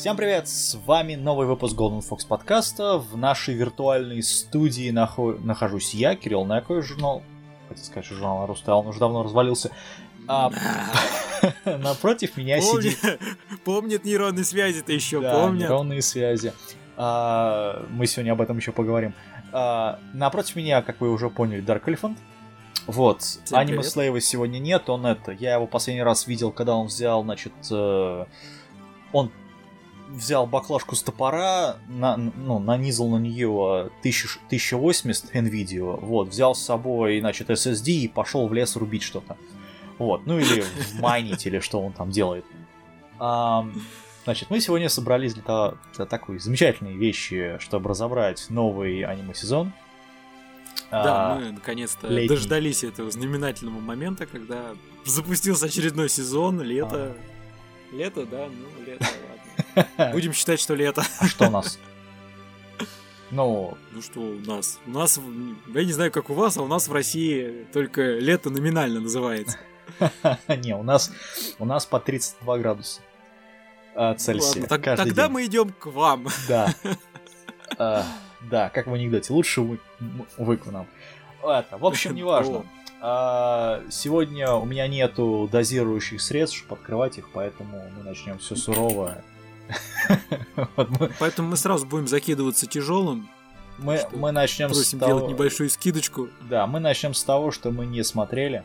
Всем привет, с вами новый выпуск Golden Fox подкаста. В нашей виртуальной студии нахо- нахожусь я, Кирилл Накой, журнал... Хотел сказать, что журнал Рустал, он уже давно развалился. А, напротив меня сидит... Помнит нейронные связи-то еще, Да, помнят. нейронные связи. А, мы сегодня об этом еще поговорим. А, напротив меня, как вы уже поняли, Dark Elephant. Вот, Всем аниме привет. Слейва сегодня нет, он это... Я его последний раз видел, когда он взял, значит... э, он взял баклажку с топора, на, ну, нанизал на нее 1000 1080 NVIDIA, вот, взял с собой, значит, SSD и пошел в лес рубить что-то. Вот, ну или майнить, или что он там делает. Ам, Значит, мы сегодня собрались для, того- для такой замечательной вещи, чтобы разобрать новый аниме-сезон. Да, А, мы наконец-то летний. дождались этого знаменательного момента, когда запустился очередной сезон, лето. Лето, да, ну, лето, ладно. Будем считать, что лето. а что у нас? Ну, Ну что у нас? У нас, я не знаю, как у вас, а у нас в России только лето номинально называется. не, у нас, у нас по 32 градуса а, Цельсия. Тогда мы идем к вам. Да. А, Да, как в анекдоте. Лучше вы, вы к нам. Это, в общем, неважно. А, Сегодня у меня нету дозирующих средств, чтобы открывать их, поэтому мы начнем все сурово. Поэтому мы сразу будем закидываться тяжелым. Мы, мы начнем с Просим того... делать небольшую скидочку. Да, мы начнем с того, что мы не смотрели.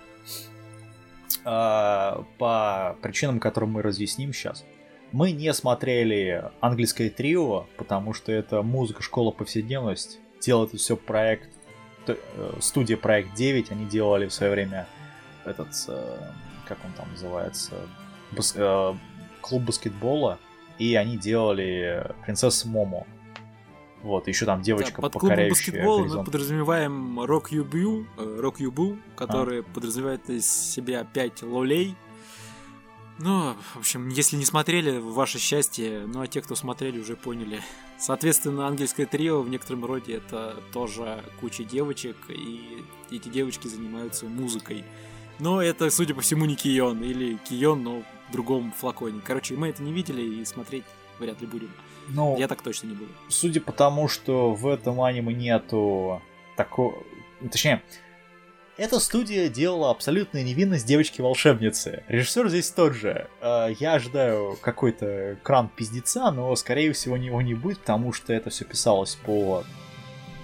а, по причинам, которые мы разъясним сейчас. Мы не смотрели английское трио, потому что это музыка школа повседневность. Делает это все проект, студия проект 9, они делали в свое время этот, э, как он там называется, бас- э, клуб баскетбола, и они делали принцессу Момо. Вот, еще там девочка, Да, под покоряющая баскетбола мы горизонт. подразумеваем Rock э, Rock Boo, который А. подразумевает из себя 5 лолей. Ну, в общем, если не смотрели, ваше счастье, ну а те, кто смотрели, уже поняли. Соответственно, ангельское трио в некотором роде это тоже куча девочек, и эти девочки занимаются музыкой. Но это, судя по всему, не Кион, или Кион, но в другом флаконе. Короче, мы это не видели и смотреть вряд ли будем. Ну, Я так точно не буду. судя по тому, что в этом аниме нету такого... Точнее, эта студия делала абсолютную невинность девочки-волшебницы. Режиссер здесь тот же. Э, Я ожидаю какой-то кран пиздеца, но, скорее всего, него не будет, потому что это все писалось по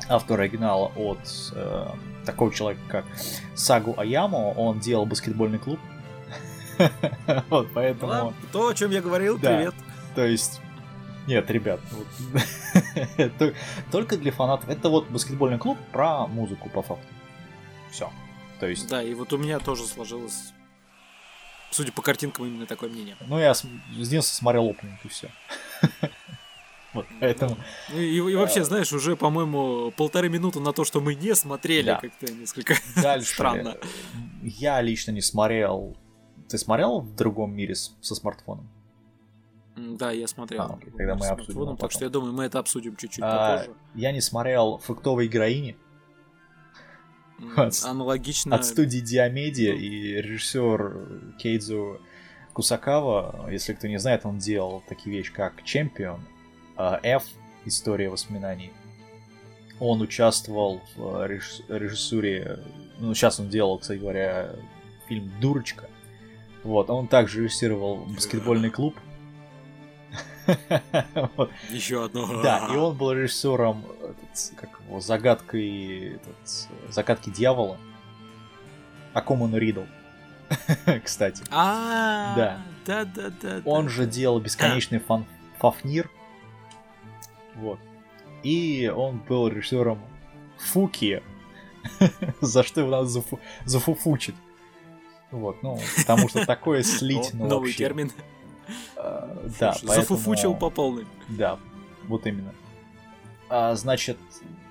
автору оригинала от э, такого человека, как Сагу Аямо. Он делал баскетбольный клуб. Вот, поэтому... То, о чем я говорил, привет. То есть... Нет, ребят, только для фанатов. Это вот баскетбольный клуб про музыку, по факту. Все. То есть, Да, и вот у меня тоже сложилось, судя по картинкам, именно такое мнение. ну я с детства смотрел опенинг и все. Вот, поэтому... Ну, И, и вообще, знаешь, уже, по-моему, полторы минуты на то, что мы не смотрели, Да. как-то несколько Дальше. странно. Я лично не смотрел... Ты смотрел в другом мире с- со смартфоном? Да, я смотрел. А, окей, тогда мы обсудим Так что я думаю, мы это обсудим чуть-чуть А, попозже. Я не смотрел «Фруктовой героини» от- Аналогично. от студии Диамедиа и режиссер Кейдзу Кусакава, если кто не знает, он делал такие вещи, как Чемпион, а, F, История воспоминаний. Он участвовал в режисс- режиссуре, ну, сейчас он делал, кстати говоря, фильм «Дурочка». Вот, он также режиссировал баскетбольный клуб. Вот. Еще одно. Да, и он был режиссером этот, как его, загадкой, этот, загадки дьявола. Акуману Ридл. Кстати. А, Да. да, да, да. Он же делал бесконечный фан Фафнир. Вот. И он был режиссером Фуки. За что его надо зафу- зафуфучить. Вот, ну, потому что такое слить, ну, Новый термин. Э, Да, Зафуфучил по полной. Да, вот именно. А, значит,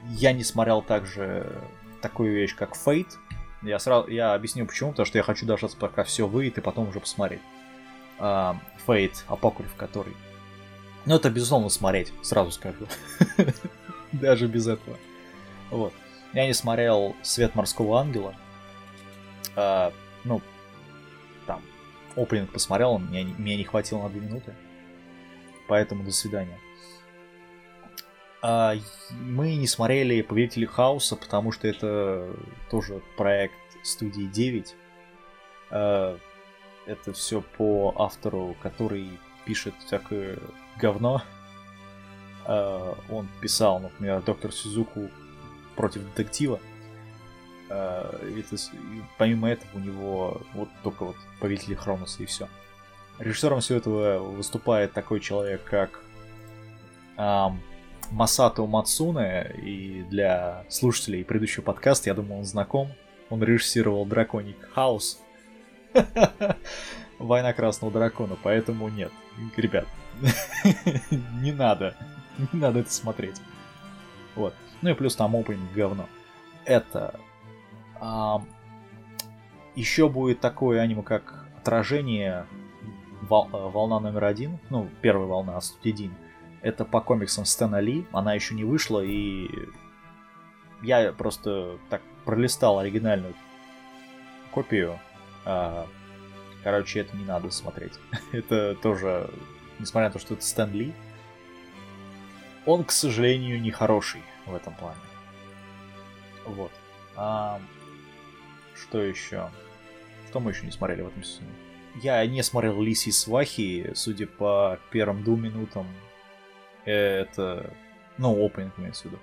я не смотрел также такую вещь, как Fate. Я сразу, я объясню почему, потому что я хочу дождаться, пока все выйдет, и потом уже посмотреть. Uh, Fate, Апокриф, который. Ну, это безусловно смотреть, сразу скажу. Даже без этого. Вот. Я не смотрел Свет морского ангела. Uh, ну, опенинг посмотрел, мне, мне не хватило на 2 минуты. Поэтому до свидания. А, мы не смотрели Повелители Хаоса, потому что это тоже проект студии 9. А, это все по автору, который пишет всякое говно. А, он писал, например, Доктор Сизуку против детектива. Это, помимо этого у него вот только вот Повелители Хроноса и все. Режиссером всего этого выступает такой человек, как Масато Мацуне, и для слушателей предыдущего подкаста, я думаю, он знаком. Он режиссировал Драконик Хаус. Война Красного Дракона, поэтому нет. Ребят, не надо. Не надо это смотреть. Вот. Ну и плюс там опенинг говно. Это... А, еще будет такое аниме, как отражение вол, волна номер один, ну, первая волна, Студидин. Это по комиксам Стэна Ли, она еще не вышла, и я просто так пролистал оригинальную копию. А, короче, это не надо смотреть. это тоже, несмотря на то, что это Стэн Ли, он, к сожалению, не хороший в этом плане. Вот. А, что еще? Что мы еще не смотрели в этом сезоне? Я не смотрел Лиси Свахи, судя по первым двум минутам это... Ну, опенинг имеется в виду.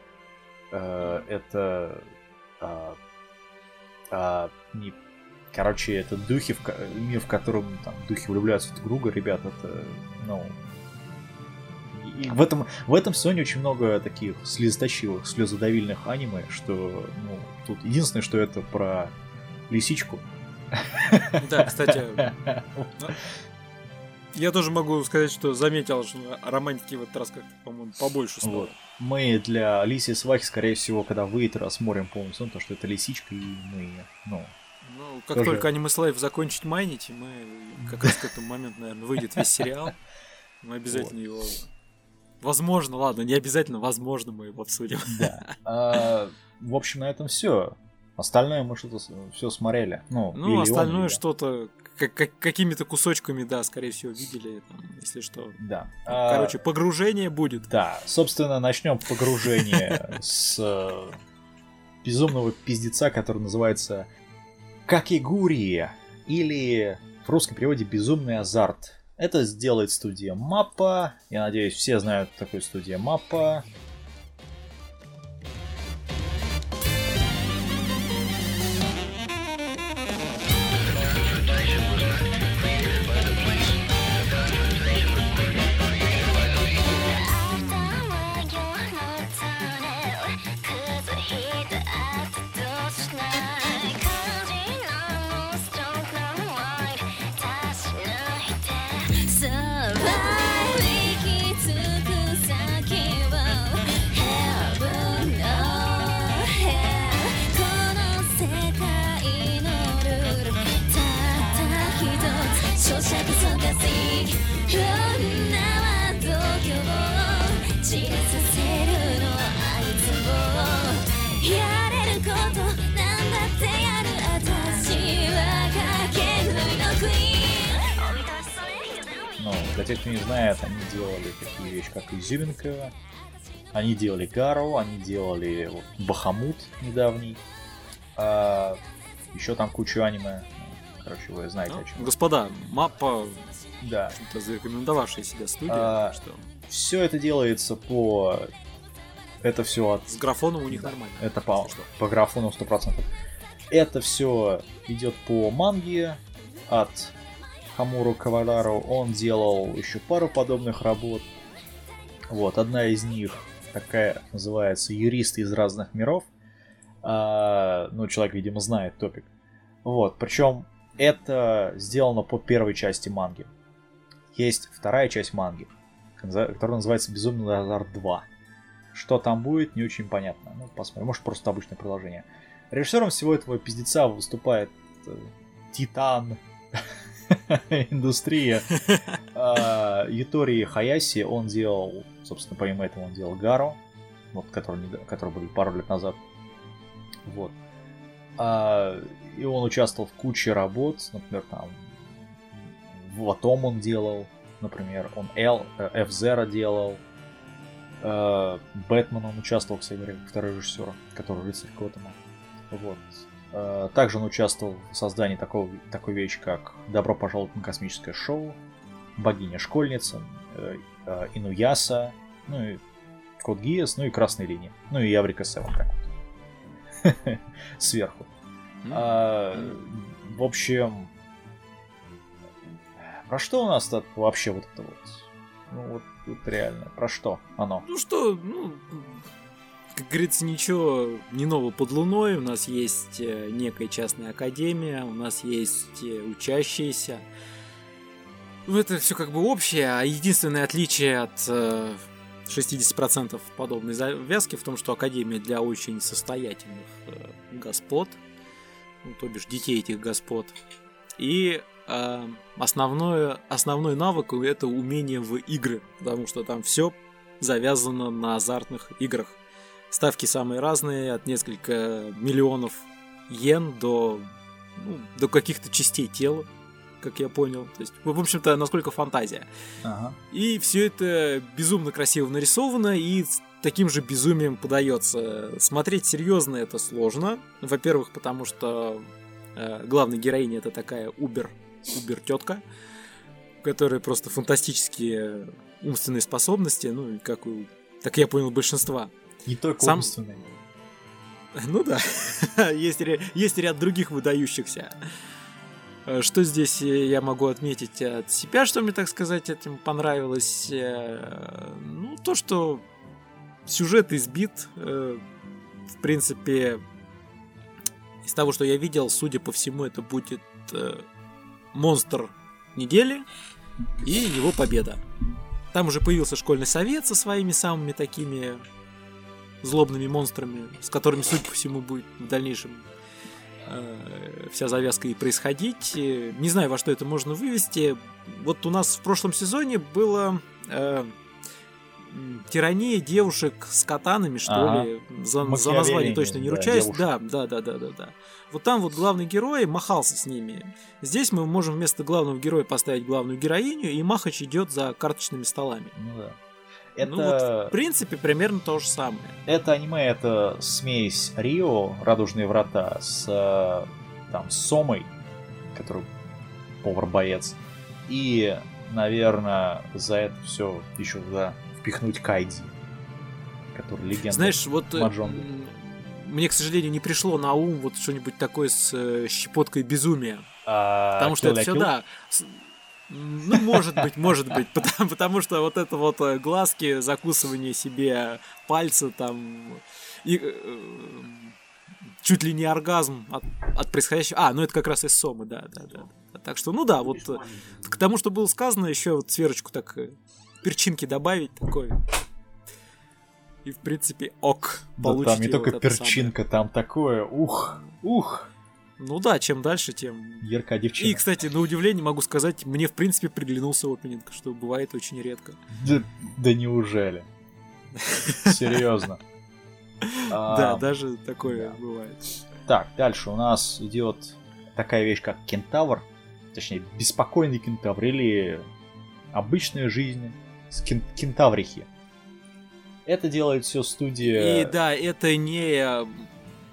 Э, это... А, а, не... Короче, это духи, в, мир, в котором там духи влюбляются в друг друга, ребят, это, ну... И в этом, в этом сезоне очень много таких слезоточивых, слезодавильных аниме, что, ну, тут единственное, что это про лисичку. Да, кстати, Я тоже могу сказать, что заметил, что романтики в этот раз как-то, по-моему, побольше стало. Вот. Мы для Лиси Свахи, скорее всего, когда выйдет, рассмотрим полностью, то, что это лисичка, и мы, ну... Ну, как тоже... только Аниме Слайв закончить майнить, мы как раз к этому моменту, наверное, выйдет весь сериал. Мы обязательно его... Возможно, ладно, не обязательно, возможно, мы его обсудим. Да. А, в общем, на этом все. Остальное мы что-то все смотрели. Ну, ну остальное что-то как, как, какими-то кусочками, да, скорее всего, видели, там, если что. Да. Ну, короче, погружение будет. Да, собственно, начнем погружение с э, безумного пиздеца, который называется Какигурия, или в русском переводе «Безумный азарт». Это сделает студия Маппа. Я надеюсь, все знают такую студию Маппа. Тех, кто не знает, они делали такие вещи, как Изюминка, они делали Гару, они делали вот, Бахамут недавний, а, еще там кучу аниме. Короче, вы знаете ну, о чем. Господа, мапа да. зарекомендовавшая себя студия. А, что... Все это делается по... Это все от... С графоном у них да. нормально. Это по, что. по графону 100%. Это все идет по манге от Хамуру Кавалару, он делал еще пару подобных работ. Вот, одна из них такая называется «Юристы из разных миров». А, ну, человек, видимо, знает топик. Вот, причем это сделано по первой части манги. Есть вторая часть манги, которая называется «Безумный азарт 2». Что там будет, не очень понятно. Ну, посмотрим. Может, просто обычное приложение. Режиссером всего этого пиздеца выступает э, Титан индустрия а, Ютори Хаяси. Он делал, собственно, помимо этого, он делал Гару, вот, который, который был пару лет назад. Вот. А, и он участвовал в куче работ, например, там в Атом он делал, например, он L, F-Zero делал, э, Бэтмен он участвовал, кстати говоря, второй режиссер, который рыцарь Готэма. Вот. Э, также он участвовал в создании такого, такой вещи, как «Добро пожаловать на космическое шоу», «Богиня-школьница», э, э, «Инуяса», ну и «Код Гиас», ну и «Красные линии», ну и «Яврика 7», так вот. Сверху. А, в общем, про что у нас тут вообще вот это вот? Ну вот, вот реально, про что оно? Ну что, ну, как говорится, ничего не нового под луной. У нас есть э, некая частная академия, у нас есть э, учащиеся. Ну, это все как бы общее, а единственное отличие от 60% э, подобной завязки в том, что Академия для очень состоятельных господ, ну, то бишь детей этих господ. И э, основное, основной навык это умение в игры, потому что там все завязано на азартных играх. Ставки самые разные, от несколько миллионов йен до, ну, до каких-то частей тела, как я понял. То есть, в общем-то, насколько фантазия. Ага. И все это безумно красиво нарисовано и таким же безумием подается. Смотреть серьезно это сложно. Во-первых, потому что э, главная героиня это такая убер, убер тетка, которая просто фантастические умственные способности, ну, как у, так я понял, большинства. Не только Сам... умственные. Ну да, есть, есть ряд других выдающихся. Э, что здесь я могу отметить от себя, что мне, так сказать, этим понравилось? Э, ну, то, что сюжет избит. Э, в принципе, из того, что я видел, судя по всему, это будет монстр недели и его победа. Там уже появился школьный совет со своими самыми такими злобными монстрами, с которыми, судя по всему, будет в дальнейшем э, вся завязка и происходить. Не знаю, во что это можно вывести. Вот у нас в прошлом сезоне было э, тирания девушек с катанами, что ага. ли. За, за название точно не ручаюсь. Да, да, да, да, да, да. Вот там вот главный герой махался с ними. Здесь мы можем вместо главного героя поставить главную героиню, и Махач идет за карточными столами. Ну да. Это... Ну вот, в принципе, примерно то же самое. Это аниме, это смесь Рио, Радужные врата, с там, с Сомой, который повар-боец. И, наверное, за это все еще да, впихнуть Кайди, который легенда Знаешь, вот э, Маджонга. мне, к сожалению, не пришло на ум вот что-нибудь такое с э, щепоткой безумия. А, Потому что это все, да, ну, может быть, может быть, потому, потому что вот это вот э, глазки, закусывание себе пальца там и э, чуть ли не оргазм от, от происходящего. А, ну это как раз из Сомы, да, да, да. Так что, ну да, вот э, к тому, что было сказано, еще вот сверочку так э, перчинки добавить такой. И в принципе ок. Да, там не только вот перчинка, там такое, ух, ух. Ну да, чем дальше, тем... Яркая девчина. И, кстати, на удивление могу сказать, мне в принципе приглянулся опенинг, что бывает очень редко. Да, да неужели? Серьезно. Да, а, даже такое бывает. Так, дальше у нас идет такая вещь, как кентавр. Точнее, беспокойный кентавр или обычная жизнь с кентаврихи. Это делает все студия... И да, это не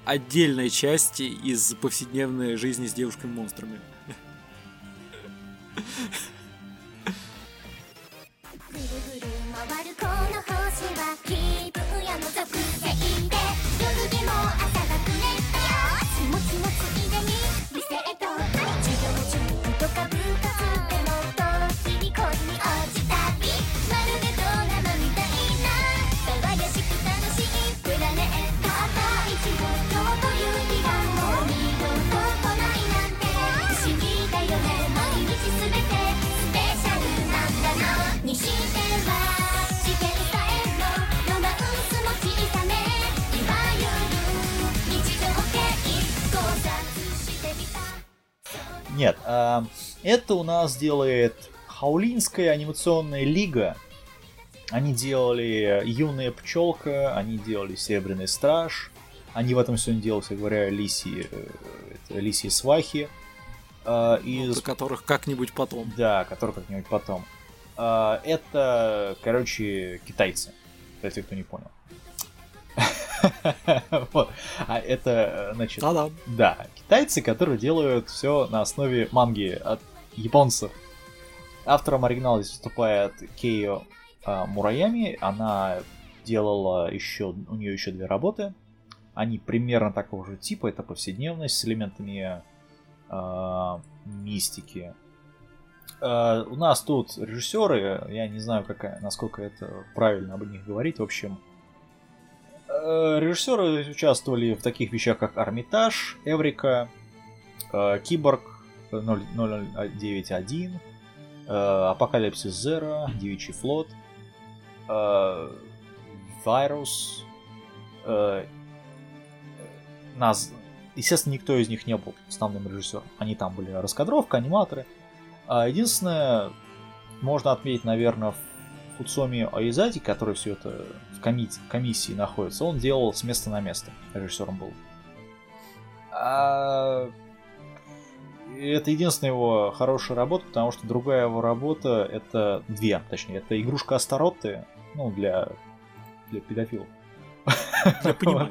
отдельной части из повседневной жизни с девушками-монстрами. Это у нас делает Хаулинская анимационная лига. Они делали Юная пчелка, они делали Серебряный страж. Они в этом сегодня делают, я говоря, лисьи, э, это, лисьи свахи. А, из... Про которых как-нибудь потом. Да, которых как-нибудь потом. А, это, короче, китайцы. Для тех, кто не понял. Вот. А это, значит, Да-да. да, китайцы, которые делают все на основе манги от японцев. Автором оригинала здесь выступает Кейо а, Мураями. Она делала еще, у нее еще две работы. Они примерно такого же типа. Это повседневность с элементами а, мистики. А, у нас тут режиссеры, я не знаю, какая, насколько это правильно об них говорить. В общем, э, режиссеры участвовали в таких вещах, как Армитаж, Эврика, э, Киборг 0091, э, Апокалипсис Зеро, Девичий флот, э, Вирус. э, Нас, естественно, никто из них не был основным режиссером. Они там были раскадровка, аниматоры. А единственное, можно отметить, наверное, Фуцоми Аизати, который все это в коми- комиссии находится, он делал с места на место. Режиссером был. А, Это единственная его хорошая работа, потому что другая его работа это две, точнее, это игрушка Астаротты, ну, для, для педофилов. Я понимаю.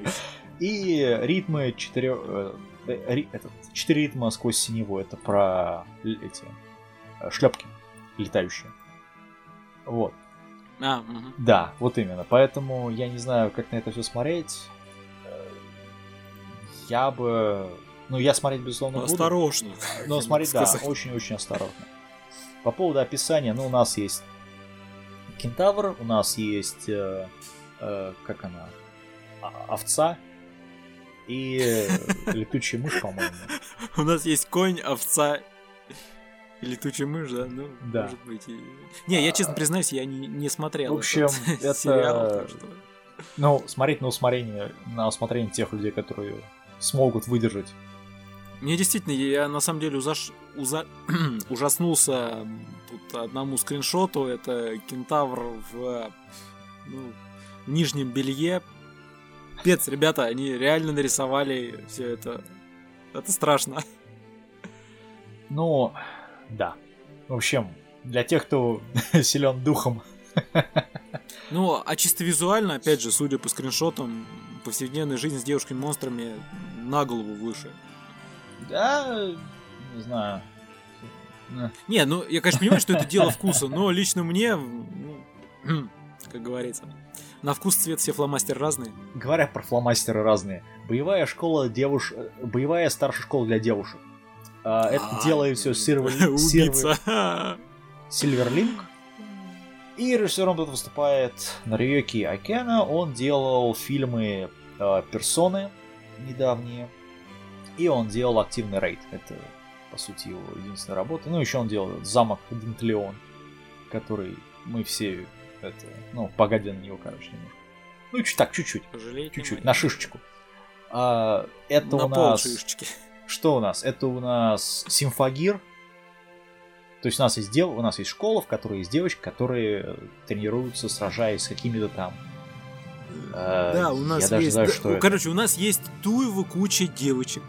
И ритмы четыре... э, э, этот, четыре ритма сквозь синеву. Это про эти шлепки летающие. Вот. А, мгм. Да, вот именно. Поэтому я не знаю, как на это все смотреть. Э, Я бы... Ну, я смотреть, безусловно, буду. Осторожно. Но смотреть, да, очень-очень осторожно. По поводу описания, ну, у нас есть кентавр, у нас есть, э, э, как она, А- овца и летучая мышь, по-моему. У нас есть конь, овца и летучая мышь, да? Ну, Да. может быть. и- Не, я честно признаюсь, я не, не смотрел В общем, это- сериал, что- Ну, смотреть на усмотрение, на усмотрение тех людей, которые смогут выдержать. Мне действительно, я на самом деле узаш- уза- ужаснулся тут одному скриншоту. Это кентавр в ну, нижнем белье. Пец, ребята, они реально нарисовали все это. Это страшно. Ну, да. В общем, для тех, кто силен духом, Ну, а чисто визуально, опять же, судя по скриншотам, повседневная жизнь с девушками-монстрами на голову выше. Да, не знаю. Э, Не, ну, я, конечно, понимаю, что это дело вкуса, но лично мне, ну, как говорится, на вкус цвет все фломастеры разные. Говоря про фломастеры разные. Боевая школа девуш... Боевая старшая школа для девушек. А, это А, делает все Убийца. Сильверлинг. И режиссером тут выступает Нариоки Акена. Он делал фильмы э, Персоны недавние. И он делал активный рейд. Это, по сути, его единственная работа. Ну, еще он делал замок Дентлеон, который мы все это, ну, погоди на него, короче, немножко. Ну, чуть так, чуть-чуть. Чуть-чуть, на шишечку. А, это На у нас... шишечки. Что у нас? Это у нас симфагир. То есть у нас есть дев... у нас есть школа, в которой есть девочки, которые тренируются, сражаясь с какими-то там. э, Да, у нас я даже есть... знаю, да, что ну, это. Короче, у нас есть туево куча девочек.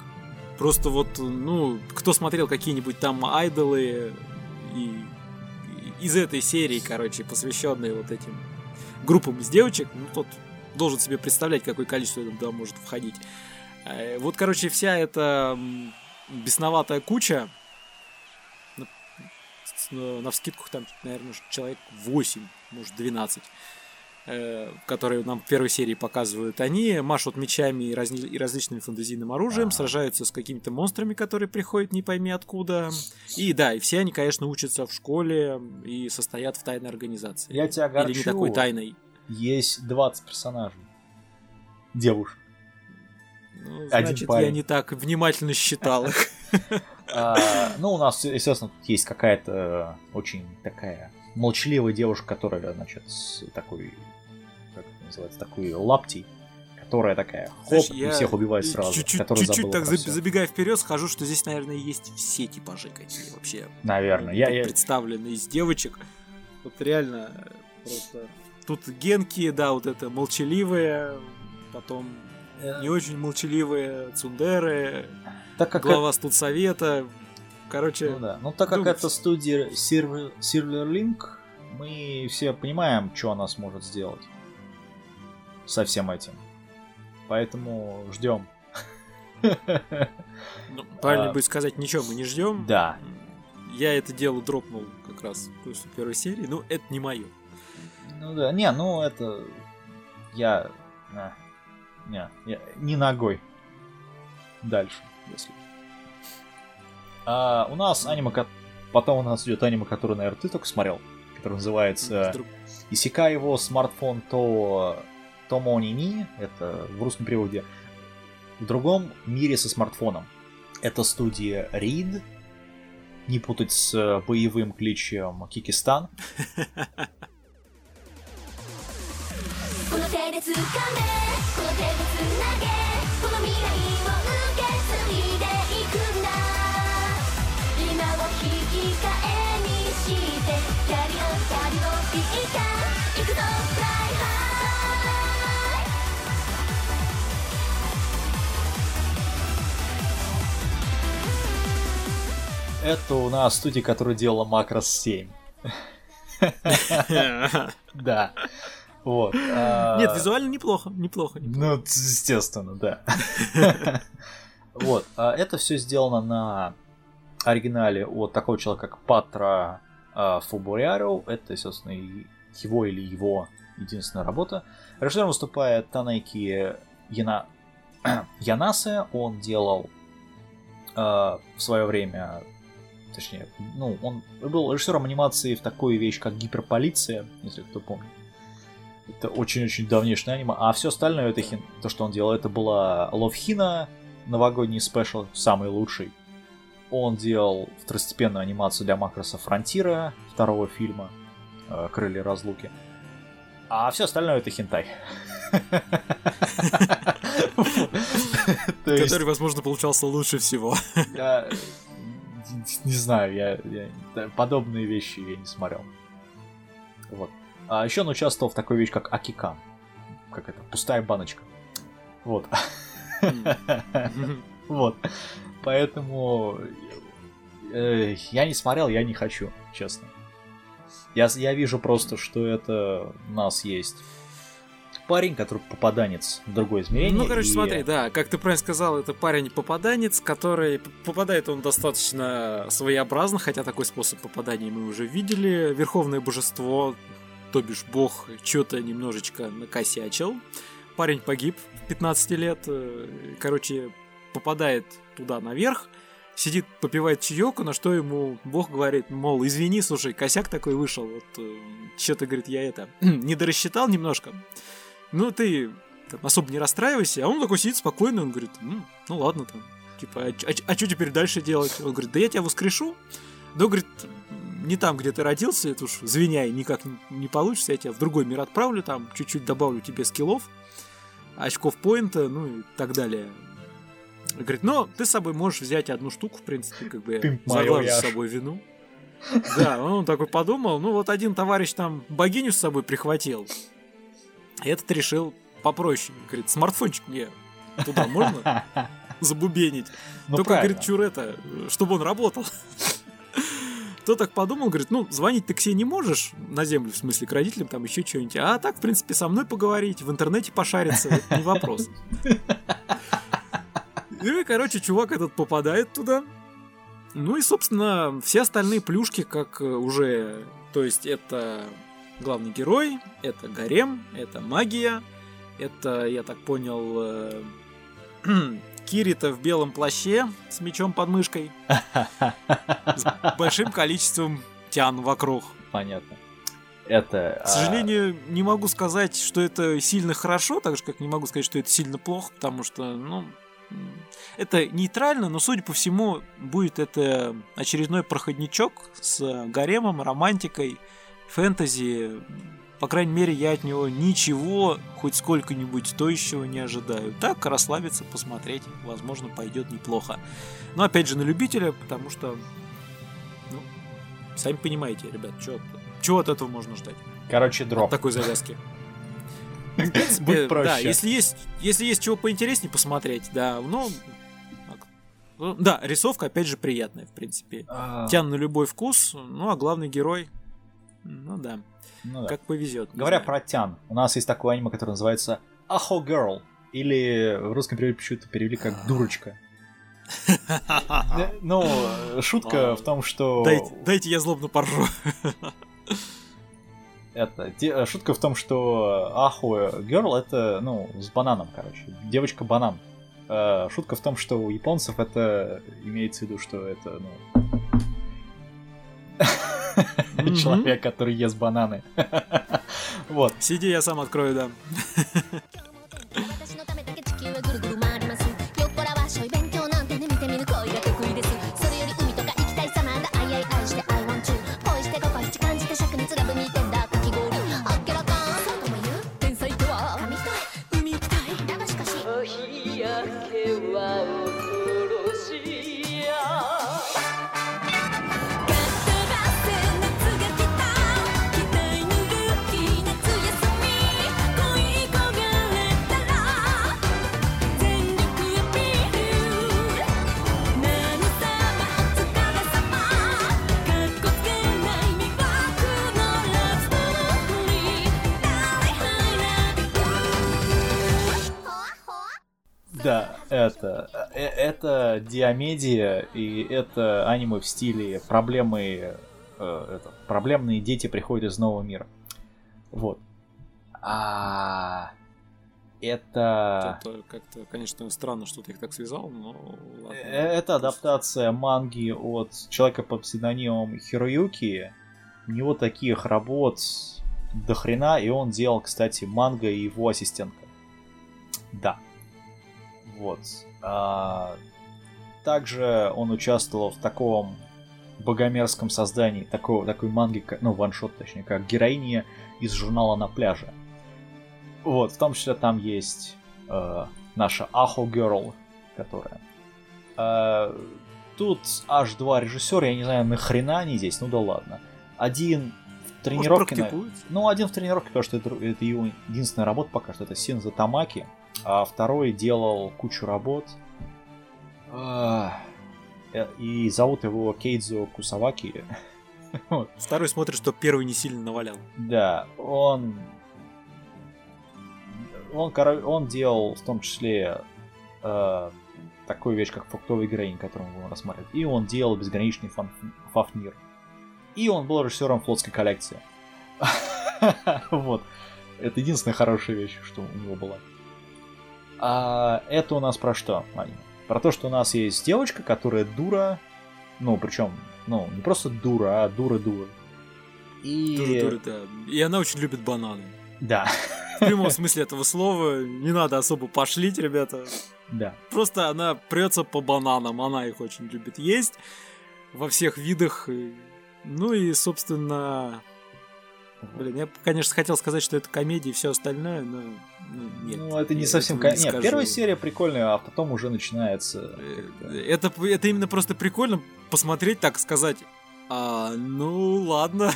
Просто вот, ну, кто смотрел какие-нибудь там айдолы и, из этой серии, короче, посвященные вот этим группам из девочек, ну, тот должен себе представлять, какое количество туда может входить. Э, Вот, короче, вся эта бесноватая куча, на, на, вскидку там, наверное, человек 8, может, 12, э, которые нам в первой серии показывают, они машут мечами и, разни- и различным фэнтезийным оружием, Ага. сражаются с какими-то монстрами, которые приходят не пойми откуда. И да, и все они, конечно, учатся в школе и состоят в тайной организации. Я тебя огорчу. Или не такой тайной. Есть 20 персонажей. Девушек. Ну, Один значит, я парень. не так внимательно считал их. А, ну, у нас, естественно, тут есть какая-то очень такая молчаливая девушка, которая, значит, с такой, называется, такой лаптей, которая такая, хоп, Знаешь, и всех убивает сразу, Чуть-чуть, так забегая вперед, скажу, что здесь, наверное, есть все типажи какие вообще Наверное. Я, я... представлены из девочек. Вот реально э, просто... Тут генки, да, вот это молчаливые, потом не очень молчаливые цундеры, Так как глава студсовета. Короче, Ну да. Ну так как думаю, это студия Silver, Silverlink, мы все понимаем, что она сможет сделать со всем этим. Поэтому ждем. ну, правильно а, будет сказать, ничего мы не ждем. Да. Я это дело дропнул как раз после первой серии, ну, это не мое. Ну да. Не, ну это. Я. а, Не, я не ногой. Дальше, если. А, у нас аниме, потом у нас идет аниме, которое, наверное, ты только смотрел, который называется Вдруг- Исека его смартфон то Томонини, это в русском переводе, в другом мире со смартфоном. Это студия Reed, не путать с э, боевым кличем Кикистан. こ Это у нас студия, которая делала Macross 7. Да. Вот. а, Нет, визуально неплохо, неплохо. Ну, естественно, да. Вот. а Это все сделано на оригинале от такого человека, как Патра а, Фубуриаро. Это, естественно, его или его единственная работа. Режиссером выступает Танеки Яна... Янасе. Он делал а, в свое время точнее, ну, он был режиссером анимации в такую вещь, как Гиперполиция, если кто помнит. Это очень-очень давнешнее аниме. А все остальное, это хин... то, что он делал, это была Love Hina, новогодний special, самый лучший. Он делал второстепенную анимацию для Макросса Фронтира, второго фильма э, Крылья разлуки. А все остальное это хентай. Есть, Который, возможно, получался лучше всего. Не знаю, я, я- подобные вещи я не смотрел. Вот. А еще он участвовал в такой вещи, как Акикан. Как это? Пустая баночка. Вот. Вот. Поэтому э, я не смотрел, я не хочу, честно. Я, я вижу просто, что это у нас есть парень, который попаданец в другое измерение. Ну, короче, и- смотри, да, как ты правильно сказал, это парень-попаданец, который... Попадает он достаточно своеобразно, хотя такой способ попадания мы уже видели. Верховное божество, то бишь бог, что-то немножечко накосячил. Парень погиб в 15 лет. э, Короче, попадает туда наверх, сидит, попивает чаек, на что ему бог говорит, мол, извини, слушай, косяк такой вышел, вот что-то, говорит, я это, не дорассчитал немножко. Ну, ты там, особо не расстраивайся. А он такой сидит спокойно, он говорит, «М, ну ладно там. Типа, а, что теперь дальше делать? Он говорит, да я тебя воскрешу. Но, говорит, не там, где ты родился, это уж звеняй, никак не, получится, я тебя в другой мир отправлю, там чуть-чуть добавлю тебе скиллов, очков поинта, ну и так далее. Говорит, но ты с собой можешь взять одну штуку, в принципе, как бы заглажу с собой вину. Да, он такой подумал, ну вот один товарищ там богиню с собой прихватил. Этот решил попроще. Говорит, смартфончик мне туда можно забубенить? Ну, Только, правильно. говорит, чур это, чтобы он работал. Кто так подумал, говорит, ну, звонить себе не можешь, на землю, в смысле, к родителям, там еще что-нибудь. А так, в принципе, со мной поговорить, в интернете пошариться, это не вопрос. И, короче, чувак этот попадает туда. Ну и, собственно, все остальные плюшки, как э, уже... То есть это главный герой, это гарем, это магия, это, я так понял, э, Кирита в белом плаще с мечом под мышкой, с большим количеством тян вокруг. Понятно. Это... К сожалению, не могу сказать, что это сильно хорошо, так же, как не могу сказать, что это сильно плохо, потому что, ну, это нейтрально, но, судя по всему, будет это очередной проходничок с гаремом, романтикой, фэнтези. по крайней мере, я от него ничего, хоть сколько-нибудь стоящего не ожидаю. Так, расслабиться, посмотреть, возможно, пойдет неплохо. Но опять же, на любителя, потому что, ну, сами понимаете, ребят, что от этого можно ждать? Короче, дроп. От такой завязки. Будь проще. да, если есть, если есть чего поинтереснее посмотреть, да, ну. Ну, да, рисовка, опять же, приятная, в принципе. А, Тян на любой вкус, ну, а главный герой, ну да, ну да. как повезет. Говоря знаю. про тян, у нас есть такое аниме, которое называется Ахо Girl. Или в русском переводе почему-то перевели как дурочка. Э, Ну, э, шутка А, в том, что... Дайте, дайте я злобно поржу. Это, те- шутка в том, что Ахо Girl это, ну, с бананом, короче. Девочка-банан. Э, Шутка в том, что у японцев это имеется в виду, что это, ну, Человек, который ест бананы. Вот. Сиди, я сам открою, да. это, э, это диамедия, и это аниме в стиле проблемы, э, это, проблемные дети приходят из нового мира. Вот. А это... Это как-то, конечно, странно, что ты их так связал, но ладно. э, Это адаптация манги от человека под псевдонимом Хироюки. У него таких работ до хрена, и он делал, кстати, манго и его ассистентка. Да. Вот. А, Также он участвовал в таком богомерзком создании такого, такой манги, как- ну, ваншот, точнее, как героиня из журнала «На пляже». Вот, в том числе там есть э, наша Ахо Girl, которая... Э, тут аж два режиссера, я не знаю, нахрена они здесь, ну да ладно. Один в Может, тренировке... на- практикуются? ну, один в тренировке, потому что это, это его единственная работа пока что, это Синза Тамаки, а второй делал кучу работ. А, э, И зовут его Кейдзо Кусаваки. Второй смотрит, что первый не сильно навалял. Да, он... Он, он делал в том числе э, такую вещь, как фруктовый героинь, которую мы будем рассматривать. И он делал безграничный фан- Фафнир. И он был режиссером флотской коллекции. Вот. Это единственная хорошая вещь, что у него была. А это у нас про что, Аня? Про то, что у нас есть девочка, которая дура. Ну, причем, ну, не просто дура, а дура-дура. И... Тоже дура, да. И она очень любит бананы. Да, В прямом смысле этого слова. Не надо особо пошлить, ребята. да. Просто она прется по бананам. Она их очень любит есть. Во всех видах. Ну и, собственно... Блин, я, конечно, хотел сказать, что это комедия и все остальное, но ну, нет. ну, это не совсем... этого ко- не Нет, первая серия прикольная, а потом уже начинается... Э, Это, это именно просто прикольно посмотреть, так сказать. А, ну ладно,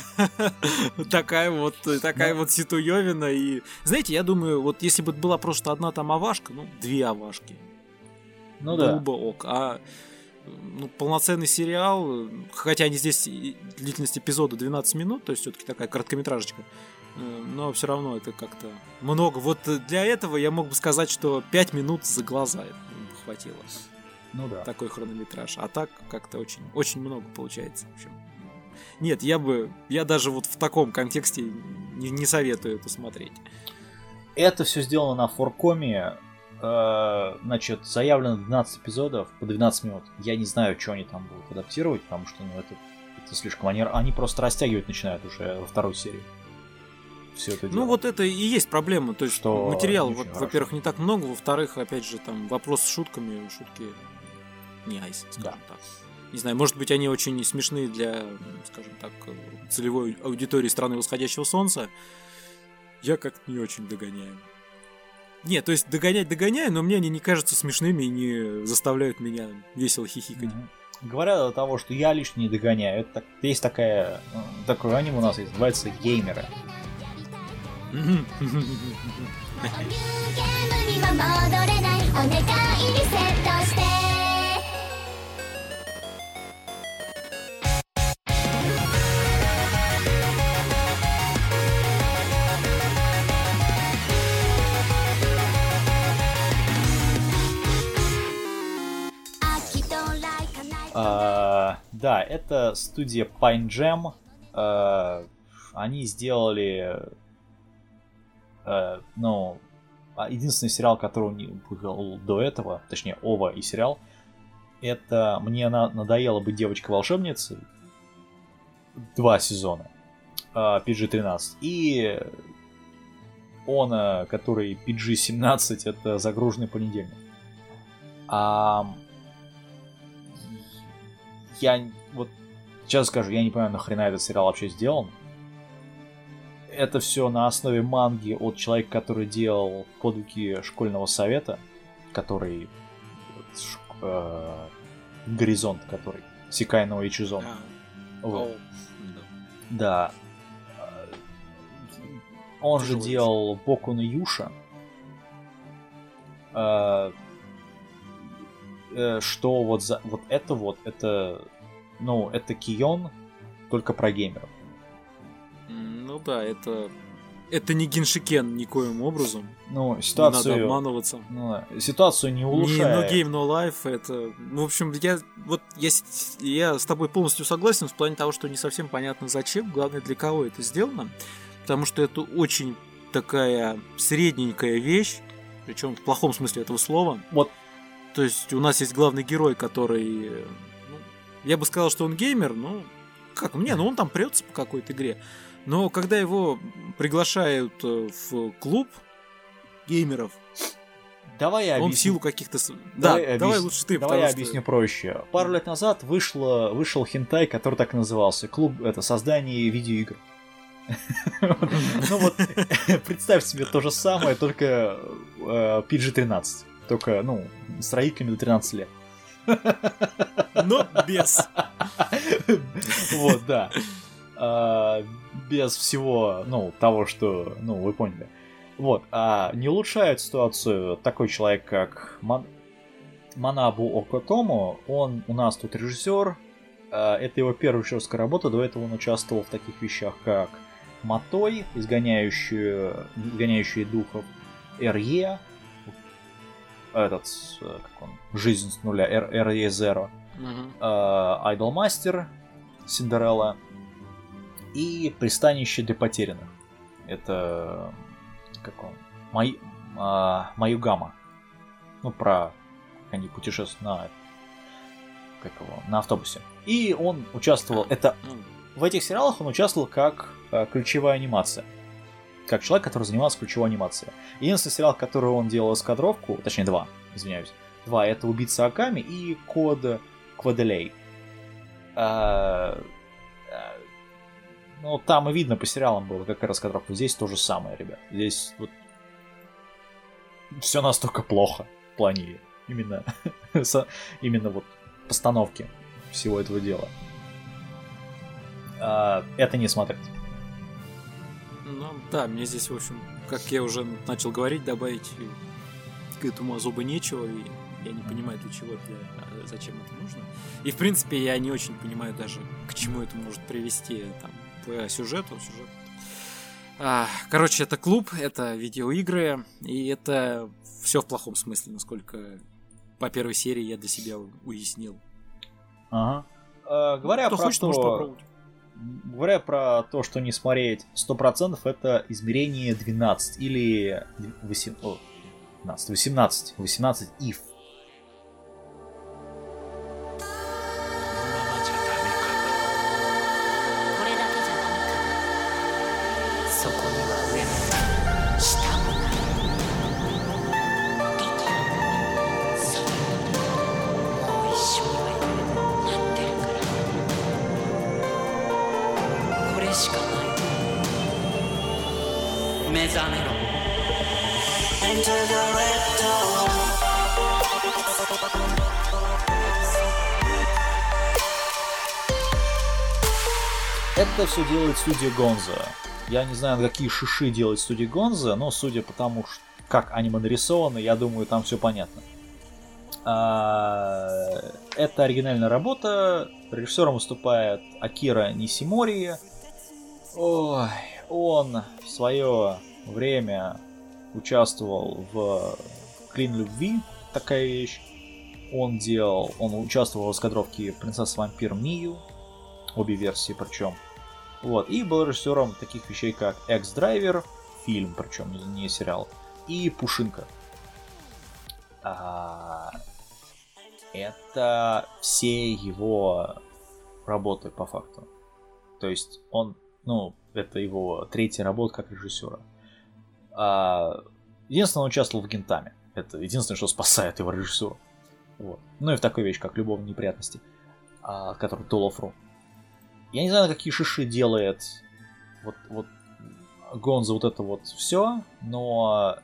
такая вот такая вот ситуевина и знаете, я думаю, вот если бы была просто одна там авашка, ну две авашки, Ну да. бы ок, а ну, полноценный сериал, хотя они здесь длительность эпизода 12 минут, то есть все-таки такая короткометражечка, э, но все равно это как-то много. Вот для этого я мог бы сказать, что 5 минут за глаза хватило Ну да. такой хронометраж. А так как-то очень, очень много получается. В общем. Нет, я бы, я даже вот в таком контексте не, не советую это смотреть. Это все сделано на форкоме. Э, Значит, заявлено 12 эпизодов по 12 минут. Я не знаю, что они там будут адаптировать, потому что ну, это, это слишком... Они, они просто растягивать начинают уже во второй серии. Все это Ну дело. вот это и есть проблема. То есть Что материала, не вот, во-первых, не так много, во-вторых, опять же, там вопрос с шутками, шутки не айс, скажем так. Не знаю, может быть, они очень смешные для, скажем так, целевой аудитории страны восходящего солнца. я как-то не очень догоняю. Нет, то есть догонять догоняю, но мне они не кажутся смешными и не заставляют меня весело хихикать. Мгм. Говорят о того, что я лично не догоняю. Это так- есть такая, э, такое аниме у нас есть, называется геймеры. ゲームには戻れないお願いリセットして да, это студия Pine Jam. А, они сделали, э, ну, а, единственный сериал, который у них был до этого, точнее, Ова и сериал, это «Мне на- надоело быть девочкой-волшебницей». Два сезона. а, PG-13. И он, который PG-17, это «Загруженный понедельник». А, я вот сейчас скажу, я не понимаю, нахрена этот сериал вообще сделан. Это все на основе манги от человека, который делал подвиги школьного совета, который э, горизонт, который Сикайного и Чузон. А, Вот. да. Он же делал Боку на Юша. Э, Что вот за вот это вот, это ну, это Кион, только про геймеров. Ну да, это... Это не Геншикен никоим образом. Ну, Не надо ситуацию, обманываться. ну, ситуацию не Не улучшает. No Game No Life, это... Ну, в общем, я вот я, с- я с тобой полностью согласен в плане того, что не совсем понятно зачем, главное для кого это сделано, потому что это очень такая средненькая вещь, причем в плохом смысле этого слова. Вот. То есть у нас есть главный герой, который... ну, я бы сказал, что он геймер, ну, как мне, ну он там прется по какой-то игре. Но когда его приглашают э, в клуб геймеров, Давай я он в объясню. силу каких-то... Давай да, я давай объясню- лучше ты, Давай я что- объясню проще. Пару лет назад вышло, вышел хентай, который так назывался. Клуб это создание видеоигр. Ну вот, представь себе то же самое, только э, PG-13. Только, ну, с родителями до 13 лет. Но без. Вот, да. А, Без всего, ну, того, что, ну, вы поняли. Вот, а не улучшает ситуацию такой человек, как Ман- Манабу Окотому. Он у нас тут режиссер. А, Это его первая режиссерская работа. До этого он участвовал в таких вещах, как Матой, изгоняющие, изгоняющие духов, РЕ, этот, э, как он, жизнь с нуля, РЕ Zero, Мгм. Айдлмастер, Синдерелла и Пристанище для потерянных. Это как он? Май, а, Маюгама. Ну, про как они путешествуют на как его, на автобусе. И он участвовал. Это Ну, в этих сериалах он участвовал как э, ключевая анимация. Как человек, который занимался ключевой анимацией. Единственный сериал, который он делал эскадровку, точнее два, извиняюсь, два, это «Убийца Аками» и «Код Кваделей». А, а, ну, там и видно по сериалам было, как раскадровка. Здесь то же самое, ребят. Здесь вот все настолько плохо в плане именно, именно вот постановки всего этого дела. А, это не смотреть. Ну, да, мне здесь, в общем, как я уже начал говорить, добавить к этому особо нечего, и я не понимаю, для чего, для, а зачем это нужно. И, в принципе, я не очень понимаю даже, к чему это может привести там, по сюжету. сюжет. А, короче, это клуб, это видеоигры, и это все в плохом смысле, насколько по первой серии я для себя уяснил. Ага. А, говоря Кто про хочет, то, может попробовать. Говоря про то, что не смотреть 100%, это измерение 12 или 8, о, 12, 18, 18 if. Все делает студия Гонза. Я не знаю, какие шиши делает студия Гонза, но судя по тому, как аниме нарисовано, я думаю, там все понятно. А, Это оригинальная работа. Режиссером выступает Акира Нисимори. Ой, он в свое время участвовал в Клин любви, такая вещь. Он делал, он участвовал в раскадровке Принцесса Вампир Мию, обе версии причем. Вот, и был режиссером таких вещей, как Экс-драйвер, фильм, причем не, сериал, и Пушинка. А, это все его работы по факту. То есть он, ну, это его третья работа как режиссера. А, единственное, он участвовал в Гентаме. Это единственное, что спасает его режиссуру. Вот. Ну и в такой вещь, как любовные неприятности, а, который Толофру. Я не знаю, на какие шиши делает вот, вот Гонза вот это вот все, но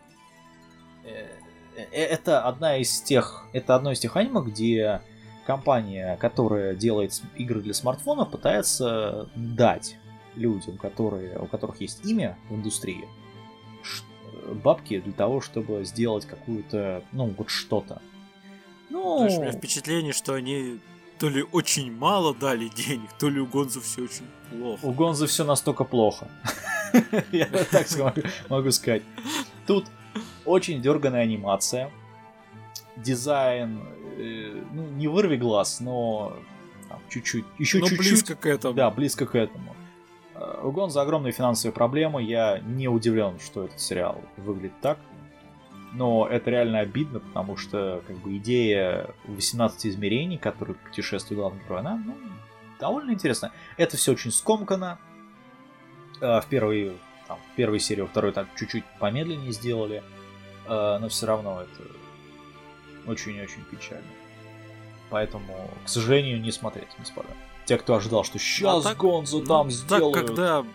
э, э, это одна из тех, это одно из тех аниме, где компания, которая делает игры для смартфона, пытается дать людям, которые, у которых есть имя в индустрии, бабки для того, чтобы сделать какую-то, ну, вот что-то. Ну, Знаешь, у меня впечатление, что они то ли очень мало дали денег, то ли у Гонзу все очень плохо. У Гонзы все настолько плохо. Я так могу сказать. Тут очень дерганая анимация. Дизайн, э, ну, не вырви глаз, но чуть-чуть, еще чуть-чуть. близко к этому. Да, близко к этому. Э, У Гонза огромные финансовые проблемы. Я не удивлен, что этот сериал выглядит так. Но это реально обидно, потому что как бы идея 18 измерений, которые путешествует главный герой, она ну, довольно интересная. Это все очень скомкано. Э, В первой, там, в первой серии, во второй так чуть-чуть помедленнее сделали. Э, Но все равно это очень-очень печально. Поэтому, к сожалению, не смотреть, господа. Те, кто ожидал, что сейчас А так- Гонзо Ну, там так, сделают. когда...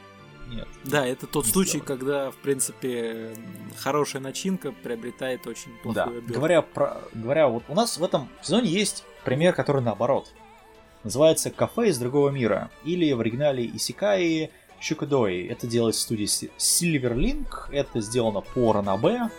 Нет. Да, это тот Не случай, сделают. когда, в принципе, хорошая начинка приобретает очень Да. плохую обертку. Говоря про. Говоря, вот у нас в этом сезоне есть пример, который наоборот. Называется Кафе из другого мира. Или в оригинале Исикаи Щукудои. Это делает студия Silverlink. Это сделано по Ранабе.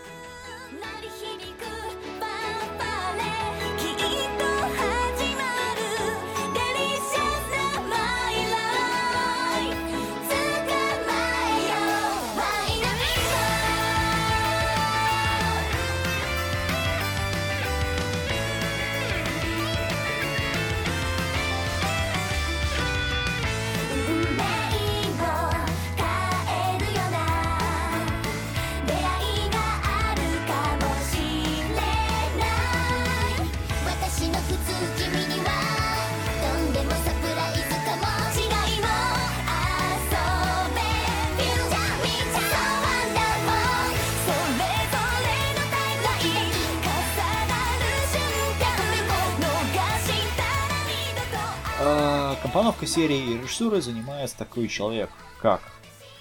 Серии и режиссурой занимается такой человек, как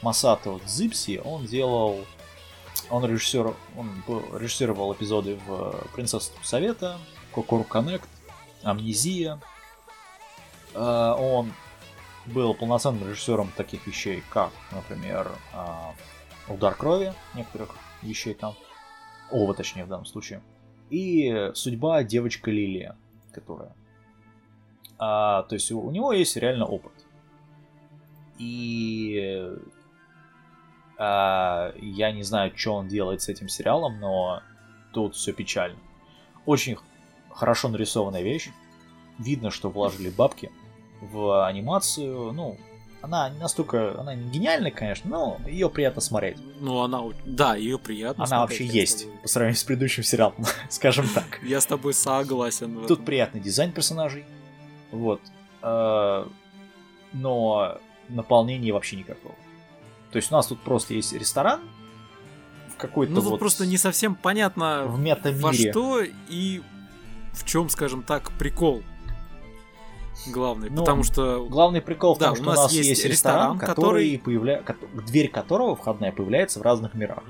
Масато Дзипси. Он делал... Он режиссер, он режиссировал эпизоды в Принцесса Совета, Кокору Коннект, Амнезия. А, Он был полноценным режиссером таких вещей, как, например, а, Удар крови, некоторых вещей там. Ова, точнее, в данном случае. И судьба девочка Лилия, которая а, то есть у, у него есть реально опыт. И а, я не знаю, что он делает с этим сериалом, но тут все печально. Очень хорошо нарисованная вещь. Видно, что вложили бабки в анимацию. Ну, она не настолько, она не гениальная, конечно, но ее приятно смотреть. Ну, она... Да, ее приятно Она смотреть, вообще есть тобой- по сравнению с предыдущим сериалом, скажем так. Я с тобой согласен. Тут приятный дизайн персонажей. Вот. Э, Но наполнения вообще никакого. То есть у нас тут просто есть ресторан в какой-то Ну, тут вот просто не совсем понятно, в во что и в чем, скажем так, прикол. главный. Ну, потому что Главный прикол в Да, том, у что нас у нас есть есть, ресторан, ресторан, который, который- появля... дверь которого входная появляется в разных мирах.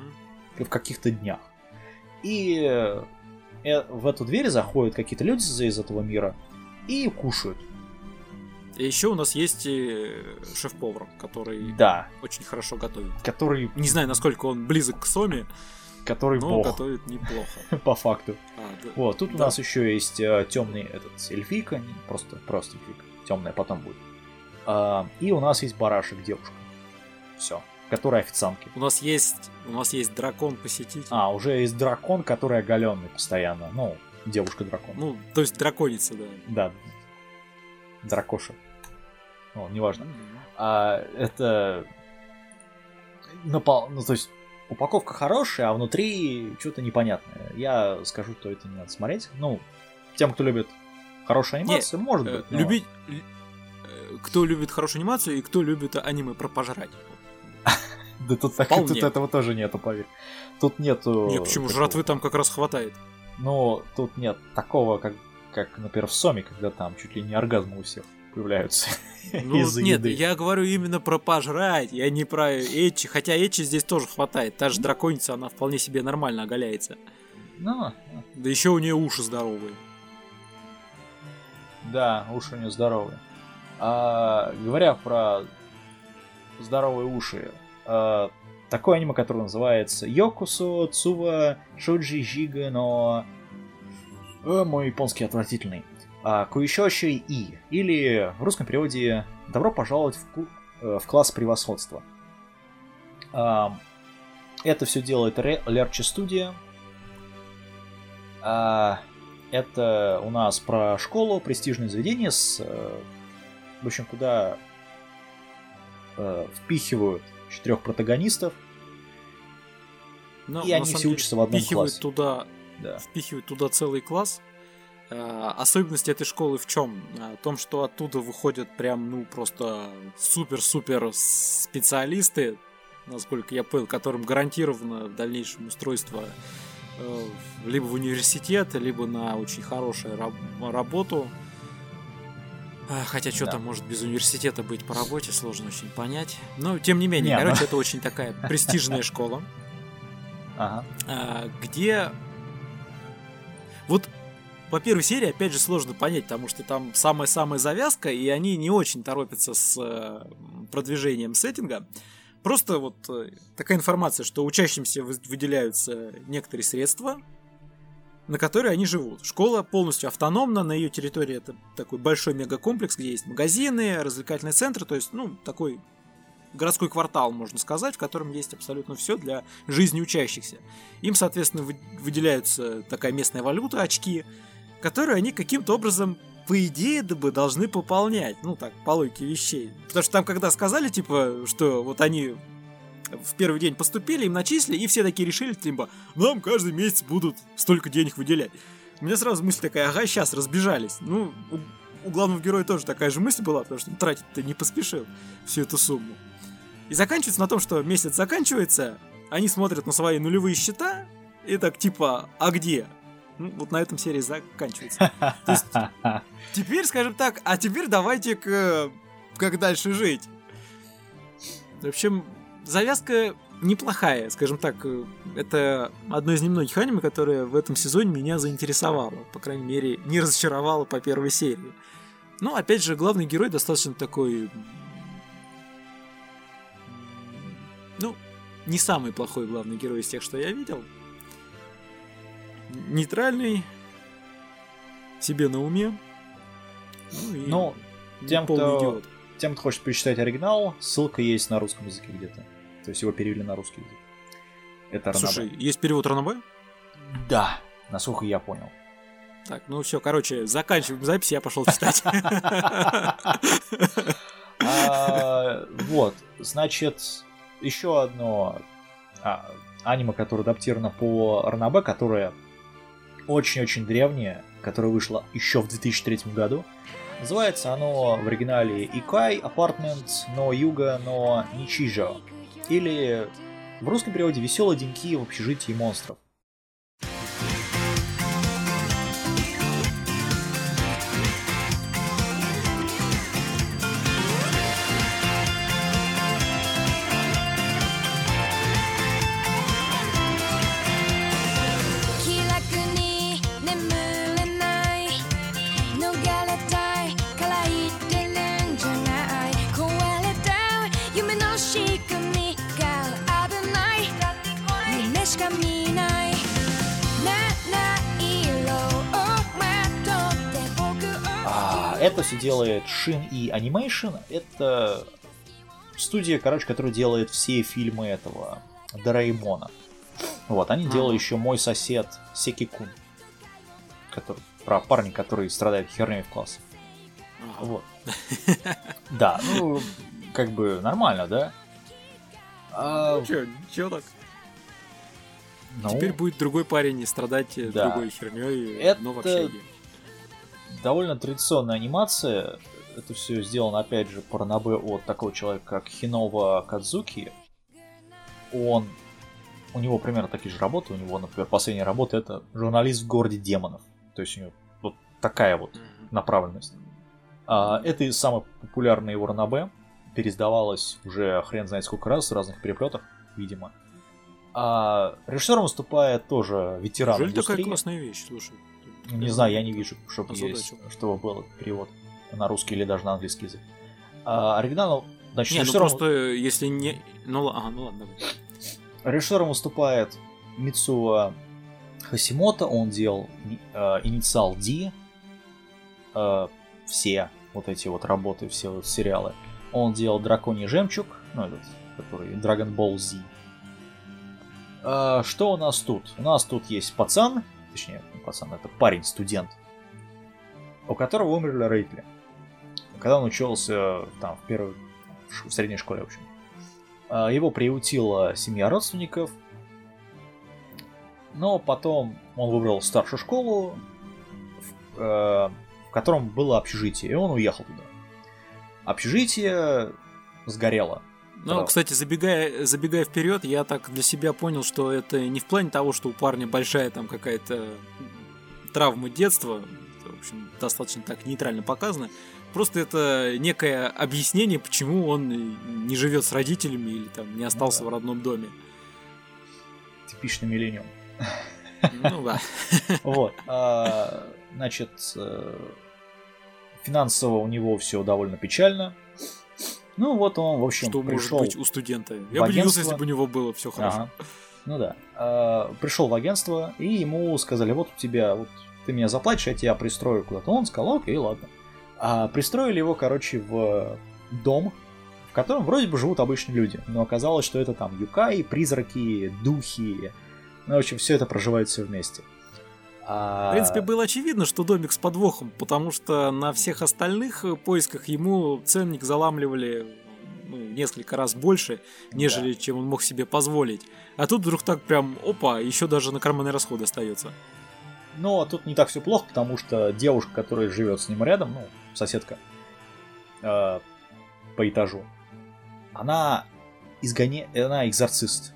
в каких-то днях. И э, в эту дверь заходят какие-то люди из этого мира и кушают. И еще у нас есть э, шеф-повар, который Да, очень хорошо готовит. который, Не знаю, насколько он близок к Соме, который но бог, готовит неплохо. по факту. А, да. Вот, тут у Да. нас еще есть темный этот эльфийка, просто, просто эльфийка, темная потом будет. А, и у нас есть барашек девушка. Все. Которая официантки. У нас есть, у нас есть дракон-посетитель. А, уже есть дракон, который оголенный постоянно. Ну, девушка-дракон. Ну, то есть драконица, да. Да. Дракоша. Ну, неважно. Мгм. А это... напол- Ну, то есть, упаковка хорошая, а внутри что-то непонятное. Я скажу, что это не надо смотреть. Ну, тем, кто любит хорошую анимацию, может Э, быть. но- Любить... э, Кто любит хорошую анимацию и кто любит аниме про пожрать. Да тут, так, тут этого тоже нету, поверь. Тут нету... Не, почему? такого- Жратвы там как раз хватает. Ну, тут нет такого, как, как, например, в Соме, когда там чуть ли не оргазмы у всех появляются Ну, из-за нет, еды. я говорю именно про пожрать, я не про Эчи. Хотя Эчи здесь тоже хватает. Та же драконица, она вполне себе нормально оголяется. Ну, Да еще у нее уши здоровые. Да, уши у нее здоровые. А, говоря про здоровые уши, а, такое аниме, которое называется Йокусо Цува Шуджи Жига, но... Э, мой японский отвратительный. А, Куишоши И. Или в русском переводе «Добро пожаловать в, ку- э, в класс превосходства». А, это все делает Лерчи Студия. А, это у нас про школу, престижное заведение, с, э, в общем, куда впихивают четырех протагонистов, Но, и на они все деле, учатся в одном классе. туда Да. впихивают туда целый класс. А, Особенность этой школы в чем? В том, что оттуда выходят прям, ну, просто супер-супер специалисты, насколько я понял, которым гарантировано в дальнейшем устройство э, либо в университет, либо на очень хорошую раб- работу. А, Хотя что Да. там может без университета быть по работе, сложно очень понять. Но тем не менее, Не, ну- короче, это очень такая престижная школа Ага. а, где вот по первой серии, опять же, сложно понять, потому что там самая-самая завязка, и они не очень торопятся с э, продвижением сеттинга. Просто вот э, такая информация, что учащимся вы- выделяются некоторые средства, на которые они живут. Школа полностью автономна, на ее территории это такой большой мегакомплекс, где есть магазины, развлекательные центры, то есть, ну, такой городской квартал, можно сказать, в котором есть абсолютно все для жизни учащихся. Им, соответственно, вы- выделяются такая местная валюта, очки, которые они каким-то образом, по идее, да бы должны пополнять. Ну, так, по логике вещей. Потому что там, когда сказали, типа, что вот они в первый день поступили, им начислили, и все такие решили, типа, нам каждый месяц будут столько денег выделять. У меня сразу мысль такая, ага, сейчас разбежались. Ну, у, у главного героя тоже такая же мысль была, потому что тратить-то не поспешил всю эту сумму. И заканчивается на том, что месяц заканчивается, они смотрят на свои нулевые счета, и так типа, а где? Ну, вот на этом серия заканчивается. То есть, теперь, скажем так, а теперь давайте к как дальше жить. В общем, завязка неплохая, скажем так. э, Это одно из немногих аниме, которое в этом сезоне меня заинтересовало. По крайней мере, не разочаровало по первой серии. Ну, опять же, главный герой достаточно такой... Ну, не самый плохой главный герой из тех, что я видел. Нейтральный, себе на уме. Ну, и не тем, кто- идиот. Тем, кто хочет почитать оригинал, ссылка есть на русском языке где-то. То есть его перевели на русский язык. Это Ранабе. Слушай, есть перевод Ранабе? Да, насколько я понял. Так, ну все, короче, заканчиваем запись, я пошел читать. А, Вот, значит, еще одно а, аниме, которое адаптировано по Ранабе, которое очень-очень древнее, которое вышло еще в 2003 году. Называется оно в оригинале Икай Apartment но Юга но Ничижо. Или в русском переводе «Веселые деньки в общежитии монстров». Это все делает Shin и Animation. Это студия, короче, которая делает все фильмы этого Дораэмона. Вот, они А. делали еще мой сосед Секи-кун. Который, про парня, который страдает херней в классе. Ага. Вот. Да, ну, как бы нормально, да? А, Ну чё, чё так? ну, Теперь будет другой парень и страдать Да. другой херней, Это- но в общаге. Довольно традиционная анимация. Это все сделано, опять же, по ранобе от такого человека, как Хинова Кадзуки. Он... У него примерно такие же работы. У него, например, последняя работа это журналист в городе демонов. То есть у него вот такая вот направленность. А, это и самое популярное его ранобе. Пересдавалось уже хрен знает сколько раз в разных переплетах, видимо. А режиссером выступает тоже ветеран Неужели такая классная вещь, слушай? Не знаю, я не вижу, чтобы есть, чтобы был перевод на русский или даже на английский язык. А, оригинал, значит, Не, ну режиссером, просто э, если не... Ну, ага, ну ладно, давай. режиссером выступает Мицуа Хасимото, он делал э, Инициал D, э, все вот эти вот работы, все вот сериалы. Он делал Драконий жемчуг, ну этот, который Dragon Ball Z. А, что у нас тут? У нас тут есть пацан, точнее, не пацан, это парень, студент, у которого умерли родители. Когда он учился там в первой, в средней школе, в общем. А, Его приютила семья родственников. Но потом он выбрал старшую школу, в, э, в котором было общежитие, и он уехал туда. Общежитие сгорело. Ну, Да. кстати, забегая, забегая вперед, я так для себя понял, что это не в плане того, что у парня большая там какая-то травма детства, в общем, достаточно так нейтрально показано. Просто это некое объяснение, почему он не живет с родителями или там не остался да. в родном доме. Типичный миллениум. Ну да. Вот. а, Значит, э, финансово у него все довольно печально. Ну вот он, в общем, Что может пришел... быть у студента? Я бы удивился, если бы у него было все хорошо. Ага. Ну да. А, пришел в агентство, и ему сказали, вот у тебя, вот ты меня заплатишь, я тебя пристрою куда-то. Он сказал, окей, ладно. А пристроили его, короче, в дом, в котором вроде бы живут обычные люди, но оказалось, что это там юкаи, призраки, духи. Ну, в общем, все это проживает все вместе. А, В принципе, было очевидно, что домик с подвохом, потому что на всех остальных э, поисках ему ценник заламливали ну, несколько раз больше, нежели чем он мог себе позволить. А тут вдруг так прям, опа, еще даже на карманные расходы остается. Но тут не так все плохо, потому что девушка, которая живет с ним рядом, ну, соседка э, по этажу, она изгоне... она экзорцист.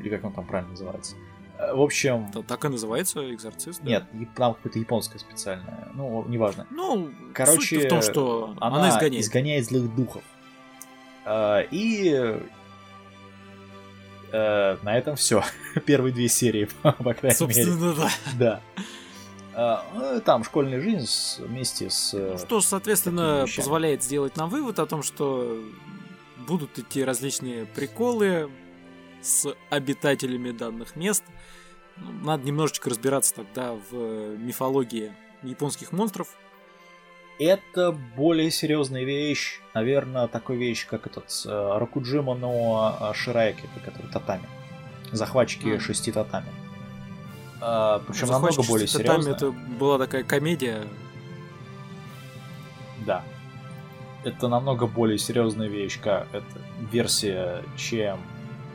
Или как он там правильно называется. Э, В общем, Это так и называется экзорцист? да? нет, там какое-то японское специальное. Ну, неважно. Ну, Короче, суть в том, что она, Она, изгоняет. злых духов. Э, И э, на этом все. Первые две серии, по крайней мере. Собственно, да. Да. А, ну, Там школьная жизнь вместе с... э, Что, соответственно, позволяет сделать нам вывод о том, что будут идти различные приколы с обитателями данных мест. Ну, Надо немножечко разбираться тогда в мифологии японских монстров. Это более серьезная вещь. Наверное, такой вещь, как этот э, Рокуджима но Шираеки, который татами. Захватчики Мгм. шести татами. А, причем Захватчики намного более серьезно. Это была такая комедия. Да. Это намного более серьезная вещь, как это версия, чем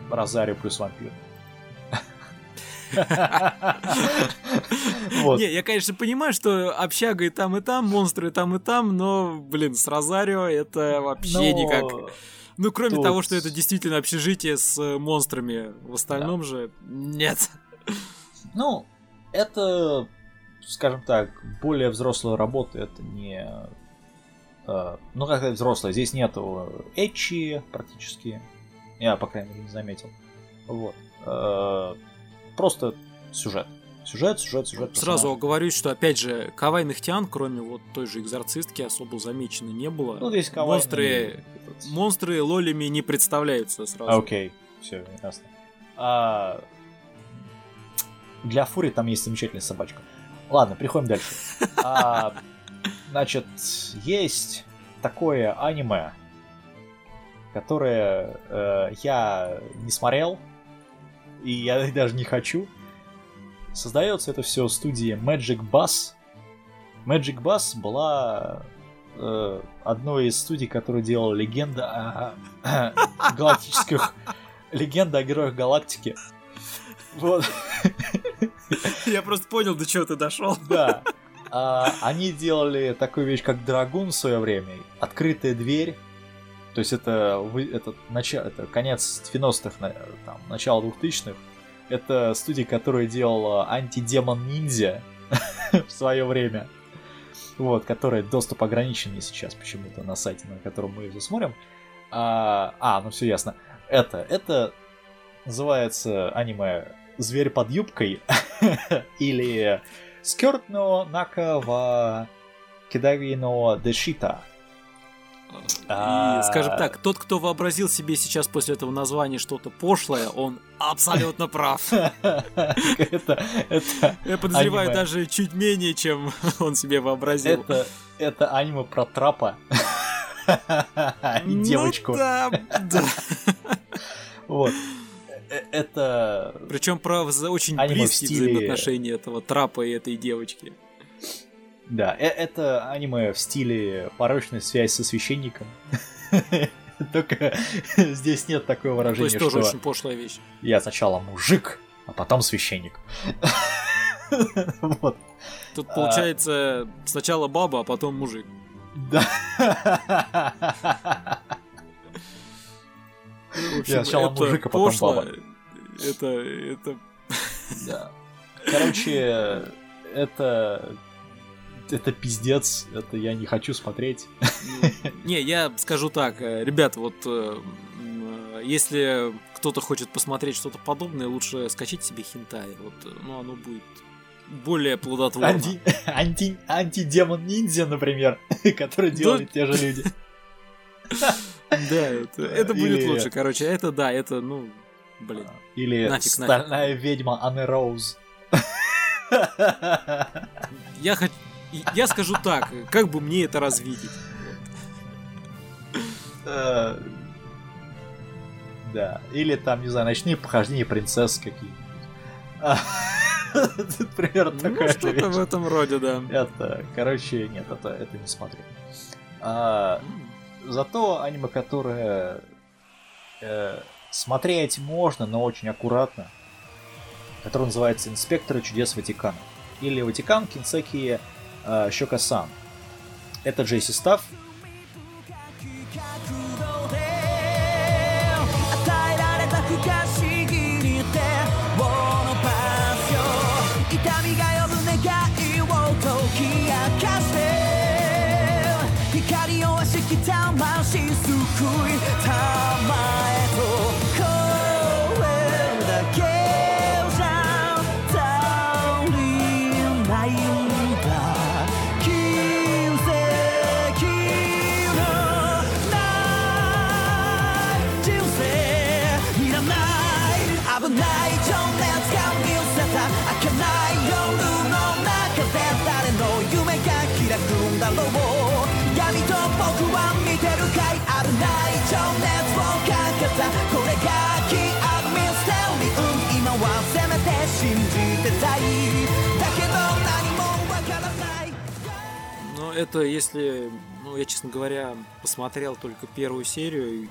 Розарио плюс вампир. Вот. Не, я, конечно, понимаю, что общага и там, и там, монстры и там, и там, но, блин, с Розарио это вообще Но никак. Ну, кроме тут- того, что это действительно общежитие с э, монстрами. В остальном же нет. Ну, это, скажем так, более взрослая работа, это не... э, ну, как сказать, взрослая, здесь нету эчи практически. Я, по крайней мере, не заметил. Вот. Э, просто сюжет. Сюжет, сюжет, сюжет. Сразу персонажи. оговорюсь, что, опять же, кавайных тян, кроме вот той же экзорцистки, особо замечено не было. Ну, здесь кавайный монстры, этот- монстры лолями не представляются сразу. А, Окей, все, ясно. А, Для Фури там есть замечательная собачка. Ладно, переходим дальше. А, значит, есть такое аниме, которое э, я не смотрел, и я даже не хочу. Создается это все в студии Magic Bus. Magic Bus была э, одной из студий, которые делала легенда о галактических... Легенда о героях галактики. Вот. Я просто понял, до чего ты дошел. Да. А, они делали такую вещь, как Драгун в свое время. Открытая дверь. То есть это, это, начало, это конец 90-х, на- там, начало 2000-х. Это студия, которая делала антидемон ниндзя в свое время. Вот, которая доступ ограниченный сейчас почему-то на сайте, на котором мы ее смотрим. А, а, ну все ясно. Это, это называется аниме «Зверь под юбкой» или «Скёрт но нака ва кидаги но дешита». И, А. скажем так, тот, кто вообразил себе сейчас после этого названия что-то пошлое, он абсолютно прав. это, это, Я подозреваю Аниме. даже чуть менее, чем он себе вообразил. это, это аниме про трапа и Ну девочку. да, да. Вот. Э, Это Причем про очень Аниме близкие взаимоотношения этого трапа и этой девочки. Да, э- это аниме в стиле порочная связь со священником. Только здесь нет такого То выражения, есть тоже что очень пошлая вещь. я сначала мужик, а потом священник. Вот. Тут А. получается сначала баба, а потом мужик. Да. Я сначала мужик, а потом баба. Это, это... Да. Короче, это... Это пиздец, это я не хочу смотреть. ну, Не, я скажу так, э, ребят, вот э, э, если кто-то хочет посмотреть что-то подобное, лучше скачать себе хентай. Вот, ну, оно будет более плодотворно. Анти, анти, антидемон ниндзя, например, который делают те же люди. Да, это, это будет Или- лучше. Короче, это да, это, ну, блин. Или Нафиг, стальная ведьма Анне Роуз. Я хочу... Я скажу так, как бы мне это развидеть? Э, Да. Или там, не знаю, ночные похождения принцесс какие-нибудь. Примерно Ну, такая же что-то в этом роде, да. Это, короче, нет, это, это не смотрю. А, Зато аниме, которое э, смотреть можно, но очень аккуратно, которое называется «Инспекторы чудес Ватикана». Или «Ватикан Кинсеки Щека-сан. Это Джейси Став. Down my she's so cool, time my 危ない情熱をかけたこれがキアミステリー今はせめて信じてたいだけど何もわからない Но это если, ну, я, честно говоря, посмотрел только первую серию, и, м,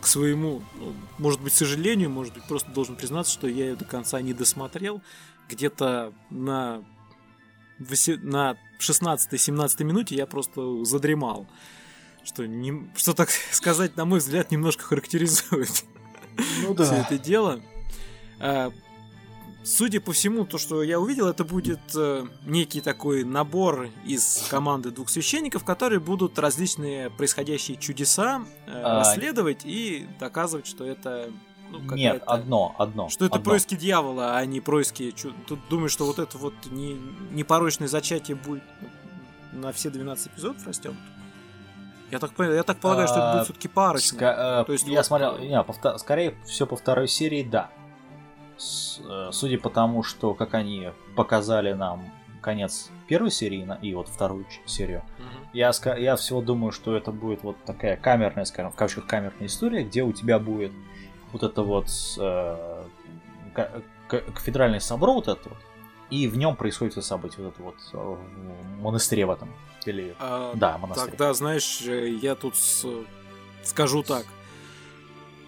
к своему, ну, может быть, сожалению, может быть, просто должен признаться, что я ее до конца не досмотрел. Где-то на, восе- на 16-17 минуте я просто задремал. Что, не, что, так сказать, на мой взгляд, немножко характеризует Ну все это дело. А, Судя по всему, то, что я увидел, это будет э, некий такой набор из команды двух священников, которые будут различные происходящие чудеса э, А, расследовать и доказывать, что это ну, Нет, одно, одно. что это одно. происки дьявола, а не происки... Тут думаю, что вот это вот не, непорочное зачатие будет на все 12 эпизодов растет. Я так, я так полагаю, что это А, будет все-таки парочка. Ска- э, То есть я вот, смотрел, не, по вто- скорее все по второй серии, да. С- э, судя по тому, что как они показали нам конец первой серии и вот вторую серию, Мгм. я, я всего думаю, что это будет вот такая камерная, скажем, в кавычках камерная история, где у тебя будет вот это вот э, ка- к- кафедральный собор вот этот вот, и в нем происходит событие, вот это вот э, в монастыре в этом. Или... А, Да, монастырь. Тогда, знаешь, э, я тут с- скажу так.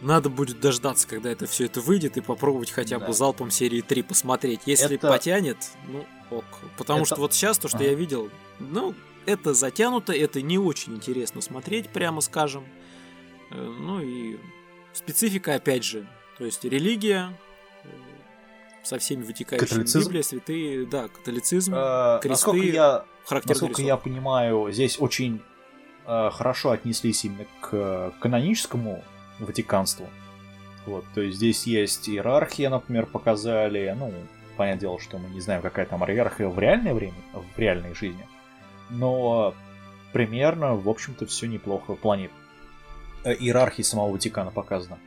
Надо будет дождаться, когда это все это выйдет, и попробовать хотя бы Да. залпом серии 3 посмотреть. Если Это- потянет, ну ок. Потому Это- что вот сейчас то, что Ага. я видел, ну, это затянуто, это не очень интересно смотреть, прямо скажем. Э, Ну и специфика, опять же, то есть религия со всеми вытекающими Католицизм? Библия, святые, да, католицизм, Э, кресты, насколько я характерный Насколько рисунок. я понимаю, здесь очень э, хорошо отнеслись именно к каноническому ватиканству. Вот, то есть здесь есть иерархия, например, показали. Ну, понятное дело, что мы не знаем, какая там иерархия в реальное время, в реальной жизни. Но примерно, в общем-то, все неплохо в плане э, иерархии самого Ватикана показано.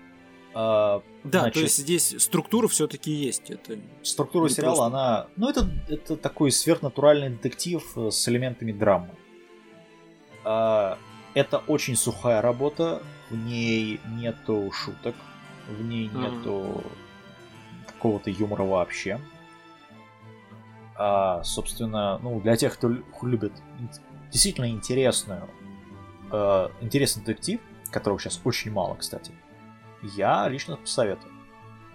А, Да, значит, то есть здесь структура все-таки есть. Это Структура сериала, просто. она... Ну, это, это такой сверхнатуральный детектив э, с элементами драмы. А, это очень сухая работа, в ней нету шуток, в ней Мгм. нету какого-то юмора вообще. А, собственно, ну, для тех, кто лю- любит действительно интересную, э, интересный детектив, которого сейчас очень мало, кстати, я лично посоветую.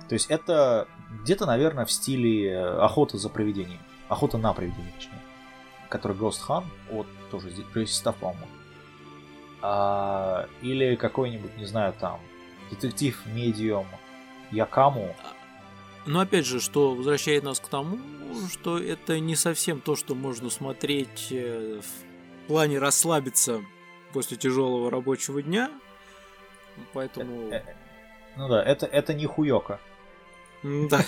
То есть это где-то, наверное, в стиле э, охота за привидением. Охота на привидение, точнее. Который Ghost Hunt, вот тоже состав, по-моему. А, или какой-нибудь, не знаю, там, детектив медиум Якаму. Но опять же, что возвращает нас к тому, что это не совсем то, что можно смотреть э, в плане расслабиться после тяжелого рабочего дня. Поэтому... Э, Ну да, это, это не хуёка. Да,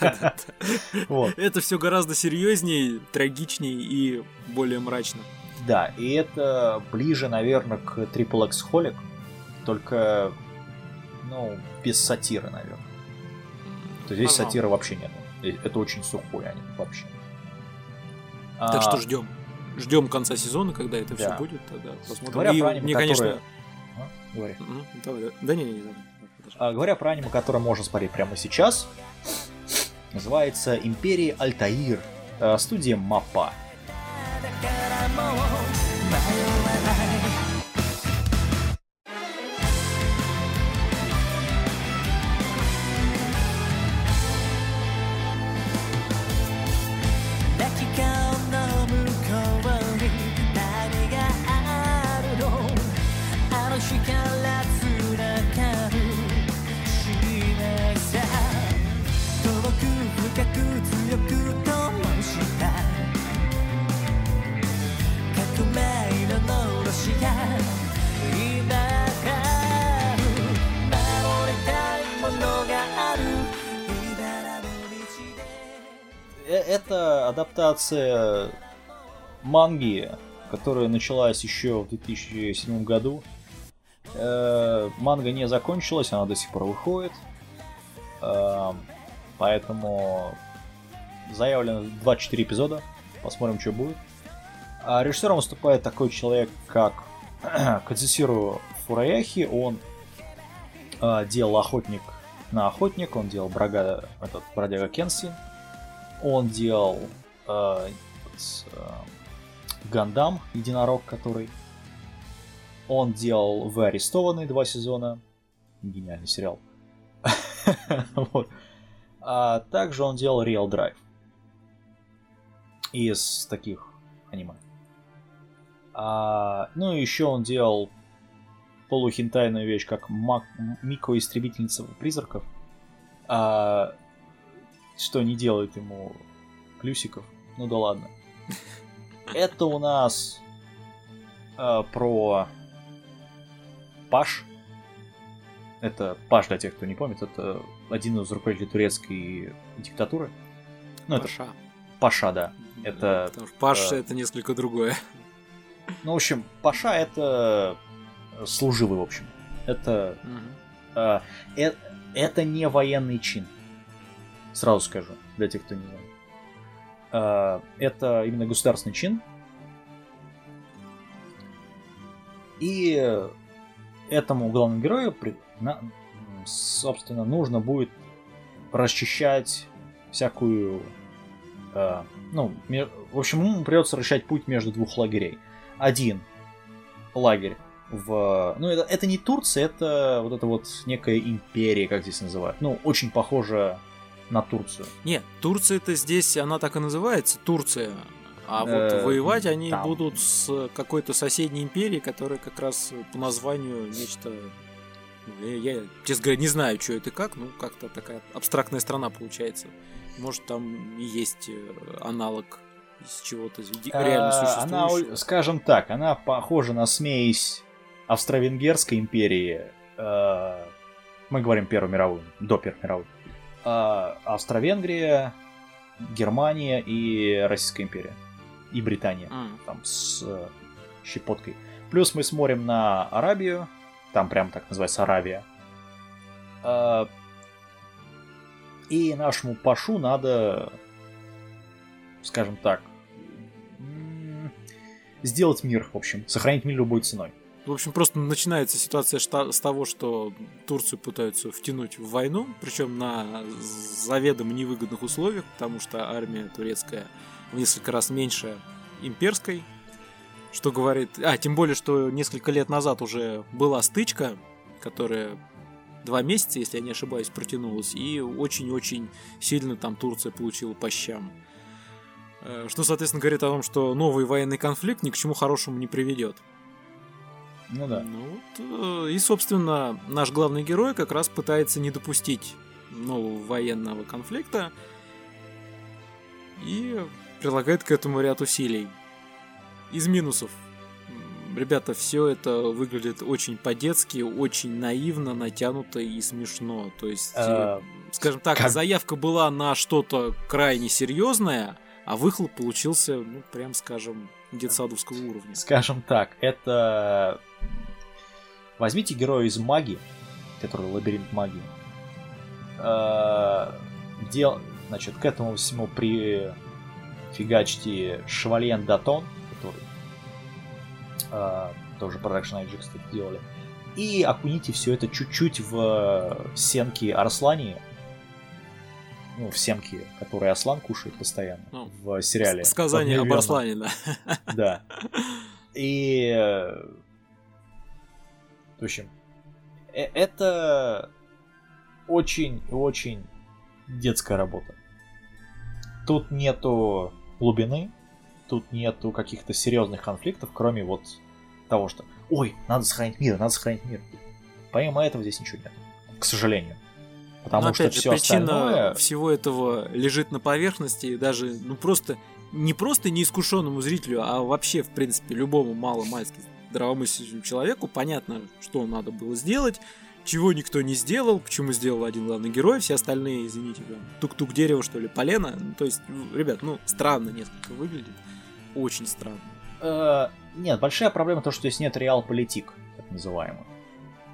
да, да. Это все гораздо серьезнее, трагичнее и более мрачно. Да, и это ближе, наверное, к Triple X Holic, только, ну, без сатиры, наверное. То здесь сатиры вообще нет. Это очень сухой аниме вообще. Так А, что ждем. Ждем конца сезона, когда это все будет, тогда посмотрим. Говоря про аниме, мне, конечно. а, давай, да. Не, не, давай. А, говоря про аниме, которое можно смотреть прямо сейчас, называется Империя Альтаир, э, студия Мапа. Адаптация манги, которая началась еще в 2007 году. Э, Манга не закончилась, она до сих пор выходит. Э, Поэтому заявлено 24 эпизода. Посмотрим, что будет. А режиссером выступает такой человек, как Кадзисиру Фураяхи. Он э, делал охотник на охотник, он делал брага, этот бродяга Кенси. Он делал э, э, Гандам, единорог, который. Он делал Вы арестованы два сезона. Гениальный сериал. Вот. А также он делал Real Drive. Из таких аниме. А, ну и еще он делал полухентайную вещь, как Мак- Мико Истребительница призраков. А, что не делает ему плюсиков. Ну да ладно. Это у нас э, про Паш. Это Паш, для тех, кто не помнит, это один из руководителей турецкой диктатуры. Ну, это Паша. Паша, да. Это, Потому что Паша э, это несколько другое. Ну, в общем, Паша это служивый, в общем. Это э, э- это не военный чин. Сразу скажу, для тех, кто не знает. Э, Это именно государственный чин. И этому главному герою, собственно, нужно будет расчищать всякую... э, ну, в общем, ему придется расчищать путь между двух лагерей. Один лагерь в... Ну, это, это не Турция, это вот это вот некая империя, как здесь называют. Ну, очень похоже на Турцию. Нет, Турция-то здесь, она так и называется, Турция. А вот Э, воевать они там. будут с какой-то соседней империей, которая как раз по названию нечто... ну, Я, я, честно говоря, не знаю, что это как, ну, как-то такая абстрактная страна получается. Может, там и есть э, аналог из чего-то де- реально А, Она, существующего. скажем так, она похожа на смесь Австро-Венгерской империи. э, Мы говорим Первую мировую, до Первой мировой. А, Австро-Венгрия, Германия и Российская империя. И Британия. М. Там с э, щепоткой. Плюс мы смотрим на Арабию. Там прям так называется Аравия. А, И нашему Пашу надо, скажем так, сделать мир, в общем, сохранить мир любой ценой. В общем, просто начинается ситуация с того, что Турцию пытаются втянуть в войну, причем на заведомо невыгодных условиях, потому что армия турецкая в несколько раз меньше имперской, что говорит... А, тем более, что несколько лет назад уже была стычка, которая два месяца, если я не ошибаюсь, протянулась, и очень-очень сильно там Турция получила по щам. Э, Что, соответственно, говорит о том, что новый военный конфликт ни к чему хорошему не приведет. Ну да. Ну вот, э, и, собственно, наш главный герой как раз пытается не допустить нового военного конфликта и прилагает к этому ряд усилий. Из минусов. Ребята, все это выглядит очень по-детски, очень наивно, натянуто и смешно. То есть, э, А, скажем так, как- заявка была на что-то крайне серьезное, а выхлоп получился, ну, прям скажем, детсадовского уровня. Скажем так, это... Возьмите героя из магии, который лабиринт магии. Э, Дел... Значит, к этому всему прифигачьте Шевальен Датон, который э, тоже Production IG, кстати, делали. И окуните все это чуть-чуть в семки Арслани. Ну, в семки, которые Аслан кушает постоянно Ну, в сериале. Сказание об. Арслане, да. Да. И... В общем, э- это очень-очень детская работа. Тут нету глубины, тут нету каких-то серьезных конфликтов, кроме вот того, что «Ой, надо сохранить мир, надо сохранить мир». Помимо этого здесь ничего нет, к сожалению. Потому Но что опять же, все причина остальное... всего этого лежит на поверхности, и даже, ну просто, не просто неискушенному зрителю, а вообще, в принципе, любому маломальски здравомыслящему человеку понятно, что надо было сделать, чего никто не сделал, почему сделал один главный герой, все остальные, извините, тук-тук дерево, что ли, полено. Ну, то есть, ну, ребят, ну, странно несколько выглядит. Очень странно. Э, нет, большая проблема то, что здесь нет реал-политик, так называемых.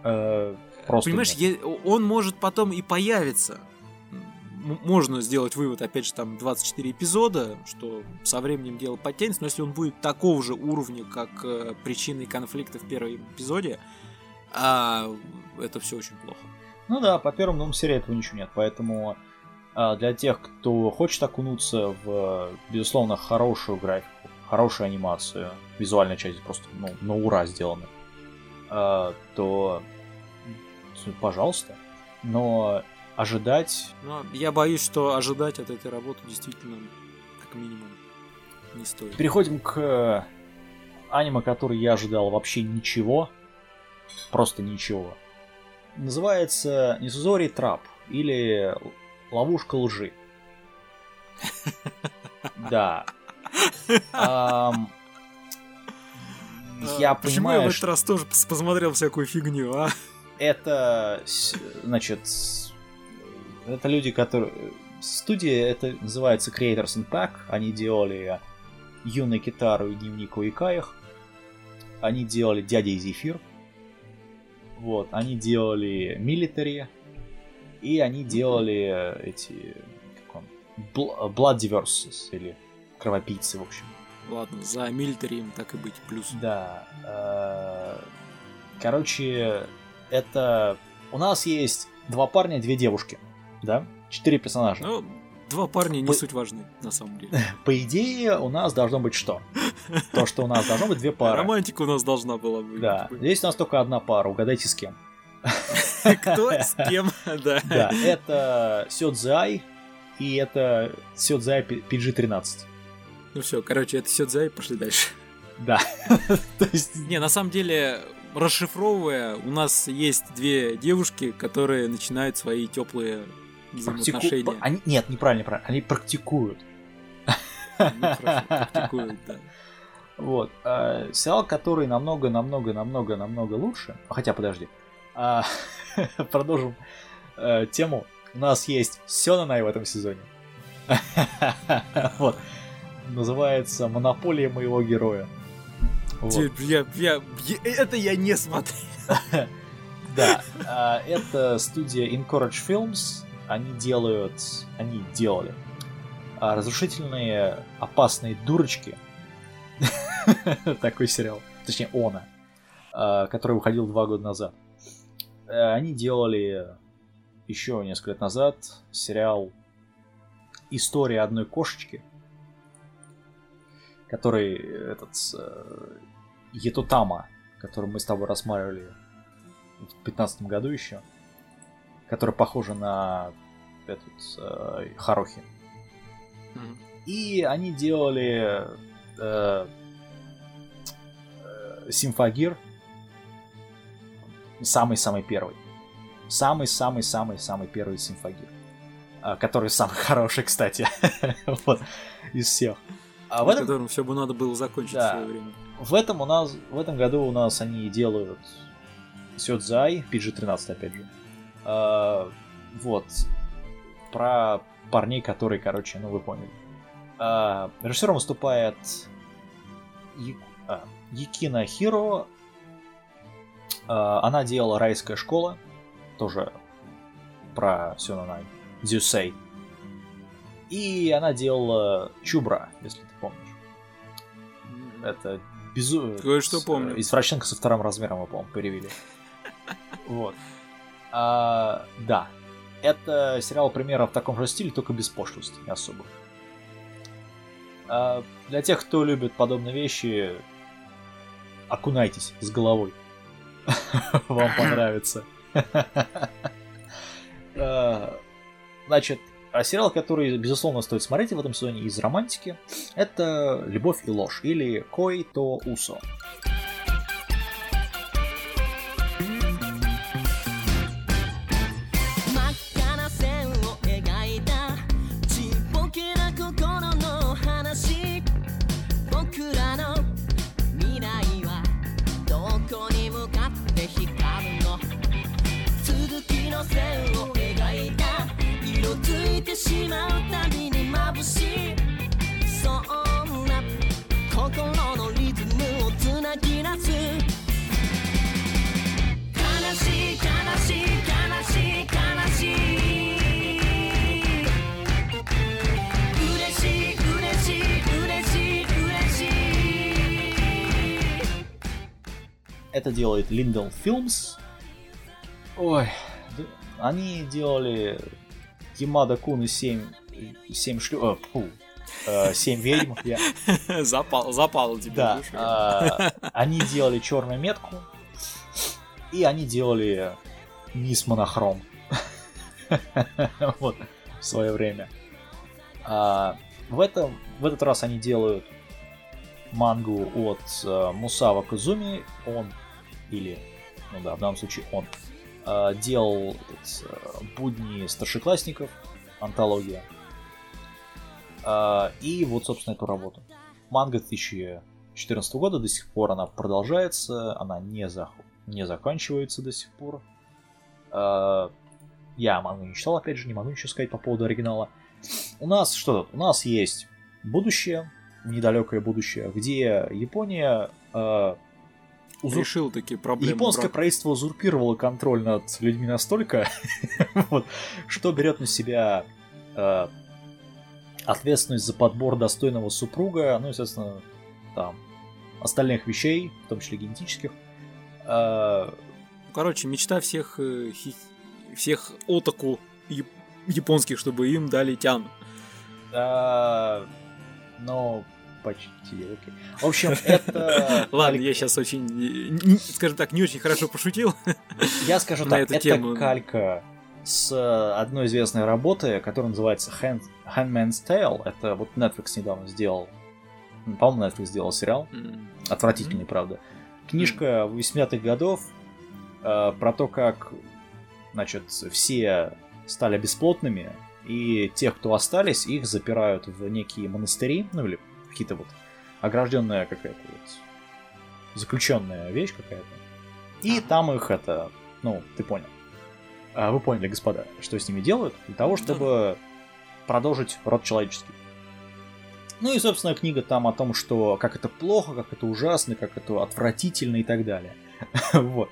Э, просто Понимаешь, нет. он может потом и появиться. Можно сделать вывод, опять же, там 24 эпизода, что со временем дело подтянется, но если он будет такого же уровня, как э, причиной конфликта в первом эпизоде, а, это все очень плохо. Ну да, по первому двум серии этого ничего нет, поэтому а, для тех, кто хочет окунуться в, безусловно, хорошую графику, хорошую анимацию, визуальная часть просто ну, на ура сделана, а, то пожалуйста. Но ожидать Но я боюсь, что ожидать от этой работы действительно, как минимум, не стоит. Переходим к э, аниме, который я ожидал вообще ничего. Просто ничего. Называется Низузори Трап или Ловушка лжи. Да. Ам, Я А, Почему я в этот раз тоже пос- посмотрел всякую фигню, а? это, значит, это люди, которые... Студия, это называется Creators Impact. Они делали Юный Китару и Дневник о Икаях. Они делали Дядя и Зефир. Вот, они делали Military. И они делали эти, Bl- Blood Diverses, или Кровопийцы, в общем. Ладно, за милитарием так и быть, плюс. Да. э, Короче, это... У нас есть два парня, две девушки, да? Четыре персонажа. Ну, два парня не По- суть важны, на самом деле. По идее, у нас должно быть что? То, что у нас должно быть две пары. Романтика у нас должна была быть. Да. Здесь у нас только одна пара, угадайте с кем. Кто с кем, да. Да, это Сёдзай и это Сёдзай PG-13. Ну все, короче, это Сёдзай, пошли дальше. Да. То есть, Не, на самом деле, расшифровывая, у нас есть две девушки, которые начинают свои теплые практику-. Они... Нет, неправильно, неправильно. Они практикуют. Хорошо, практикуют, да. Вот. А, сериал, который намного-намного-намного-намного лучше. Хотя, подожди. А, продолжим э, тему. У нас есть Сёнанай в этом сезоне. Вот. Называется «Монополия моего героя». Вот. Я, я, я- это я не смотрел. Да, а, это студия Encourage Films. Они делают, они делали а, разрушительные, опасные дурочки. Такой сериал. Точнее, Она, который выходил два года назад. Э, Они делали еще несколько лет назад сериал История одной кошечки, который этот э, Етутама, который мы с тобой рассматривали в 15 году еще, который похожа на этот э, Харухи. Мгм. И они делали э, э, Симфагир, самый-самый первый. Самый-самый-самый-самый первый Симфагир. А, Который самый хороший, кстати. Вот, из всех. А в этом котором все бы надо было закончить Да. в свое время. в этом у нас, в этом году у нас они делают Сёдзай, PG-13 опять же. А, вот. Про парней, которые, короче, ну вы поняли. А, режиссером выступает Я- а, Якина Хиро. А, она делала «Райская школа», тоже про Сёнанай, Дзюсей. И она делала Чубра, если ты помнишь. Это безу... Кое-что помню. Извращенка со вторым размером, мы, по-моему, перевели. Вот. А, да. Это сериал примера в таком же стиле, только без пошлости особо. А, для тех, кто любит подобные вещи, окунайтесь с головой. Вам понравится. А, Значит, а сериал, который, безусловно, стоит смотреть в этом сезоне из романтики, это «Любовь и ложь» или «Кой то Усо». Это делает Lindell Films. Ой, они делали Ямада Кун и 7, 7 шлю... э, фу, э, 7 ведьм. Я- Запал, запал тебе. Да, а, они делали черную метку. И они делали Мисс Монохром. Вот, в свое время. А, в, этом, в этот раз они делают мангу от э, Мусава Кузуми. Он, или, ну да, в данном случае он, э, делал этот, э, будни старшеклассников, антология. А, и вот, собственно, эту работу. Манга 2014 года до сих пор она продолжается, она не, зах... не заканчивается до сих пор. А, Я мангу не читал, опять же, не могу ничего сказать по поводу оригинала. У нас что тут? У нас есть будущее, недалекое будущее, где Япония э, узур- Решил такие проблемы. Японское брака. правительство узурпировало контроль над людьми настолько, вот, что берет на себя э, ответственность за подбор достойного супруга, ну, естественно, там, остальных вещей, в том числе генетических. Ну, Короче, мечта всех, э, хи- всех отаку яп- японских, чтобы им дали тян. а, но почти, окей. В общем, это... Ладно, я сейчас очень, скажем так, не очень хорошо пошутил. Я скажу так, это калька с э, одной известной работы, которая называется Hand, Handmaid's Tale. Это вот Netflix недавно сделал. По-моему, Netflix сделал сериал. Отвратительный, правда. Книжка 80-х годов э, про то, как значит, все стали бесплотными, и тех, кто остались, их запирают в некие монастыри, ну или какие-то вот огражденная какая-то вот заключенная вещь какая-то. И Ага. там их это, ну, ты понял. А, Вы поняли, господа, что с ними делают для того, чтобы продолжить род человеческий. Ну и, собственно, книга там о том, что как это плохо, как это ужасно, как это отвратительно и так далее. Вот.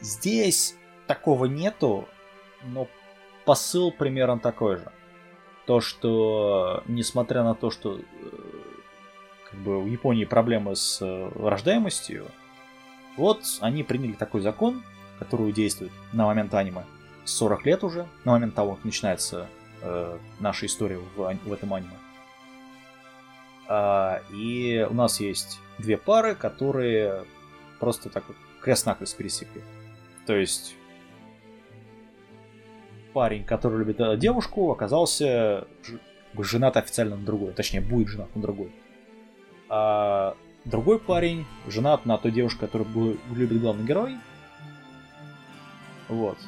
Здесь такого нету, но посыл примерно такой же. То, что несмотря на то, что э, как бы в Японии проблемы с э, рождаемостью, вот они приняли такой закон, который действует на момент аниме 40 лет уже, на момент того, как начинается э, наша история в, в этом аниме. А, и у нас есть две пары, которые просто так вот крест-накрест пересекли. То есть парень, который любит э, девушку, оказался женат официально на другой. Точнее, будет женат на другой. А другой парень женат на той девушке, которую любит главный герой. Вот.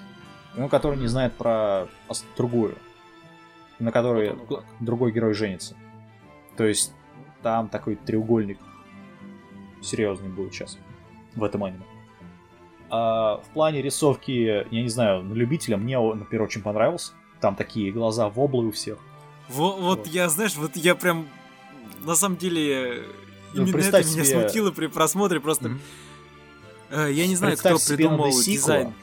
Ну, который не знает про другую. На которой Вот другой герой женится. То есть там такой треугольник серьезный будет сейчас в этом аниме. А в плане рисовки, я не знаю, на любителя мне, он, например, очень понравился. Там такие глаза воблы у всех. Во- Вот, Вот. я, знаешь, вот я прям на самом деле Ну, именно это меня смутило при просмотре. Просто э, я не знаю, Представь кто придумал дизайн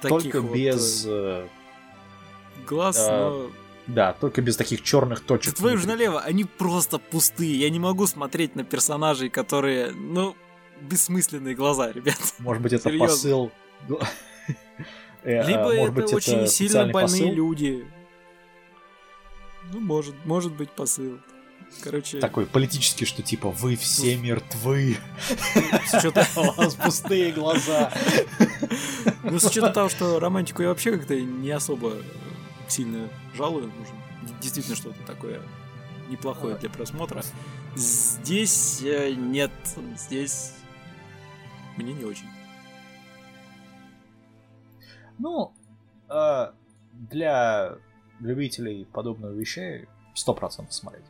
таких Только вот, без... э, э, глаз, но Да, только без таких черных точек. твою же внутри. налево, они просто пустые. Я не могу смотреть на персонажей, которые, ну, бессмысленные глаза, ребят. Может быть, это Серьезно. посыл... Э, Либо а, может это быть, очень сильно специальный больные посыл? люди. Ну, может, может быть посыл. Короче, Такой политический, что типа вы все мертвы, с учетом, у вас пустые глаза. ну, с учетом того, что романтику я вообще как-то не особо сильно жалую, нужно действительно что-то такое неплохое для просмотра. Здесь э, нет, здесь мне не очень. Ну, э, для любителей подобных вещей 100% смотреть.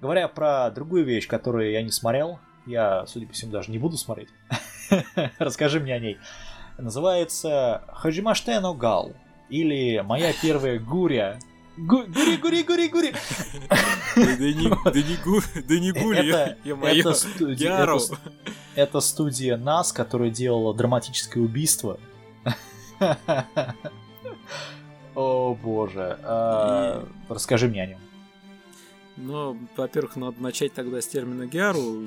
Говоря про другую вещь, которую я не смотрел, я, судя по всему, даже не буду смотреть. Расскажи мне о ней. Называется Хаджимаште но Гал. Или Моя первая гуря. Гу- Гури, гури, гури, гури. Да не, да не, гу, да не гули, Это, я моё. это студи- Яру. это с- это студия НАС, которая делала драматическое убийство. О боже. А, Расскажи мне о нем. Но, во-первых, надо начать тогда с термина гиару.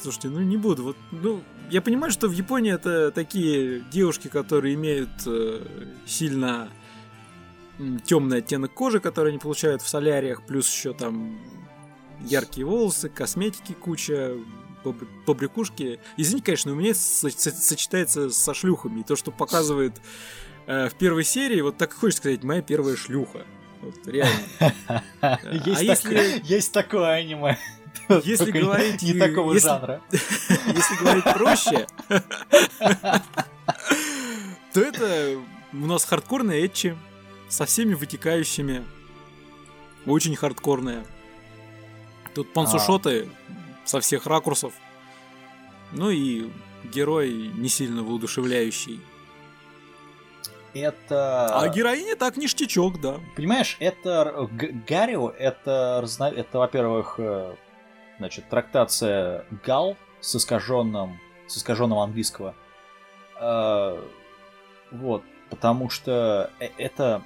Слушайте, ну не буду. Вот, ну, я понимаю, что в Японии это такие девушки, которые имеют э, сильно темный оттенок кожи, который они получают в соляриях, плюс еще там яркие волосы, косметики куча, побр- побрякушки. Извините, конечно, у меня сочетается со шлюхами. И то, что показывает э, в первой серии, вот так и хочется сказать, моя первая шлюха. Вот, реально. Есть, а есть такое аниме. Если говорить, Не такого жанра. Если говорить проще, то это у нас хардкорная этчи со всеми вытекающими. Очень хардкорная. Тут пансушоты со всех ракурсов. Ну и герой не сильно воодушевляющий. Это... А героиня так ништячок, да. Понимаешь, это Гарио, это, разно- это, во-первых, э, значит, трактация Гал с искаженным, с искаженным английского. Э, Вот, потому что э- это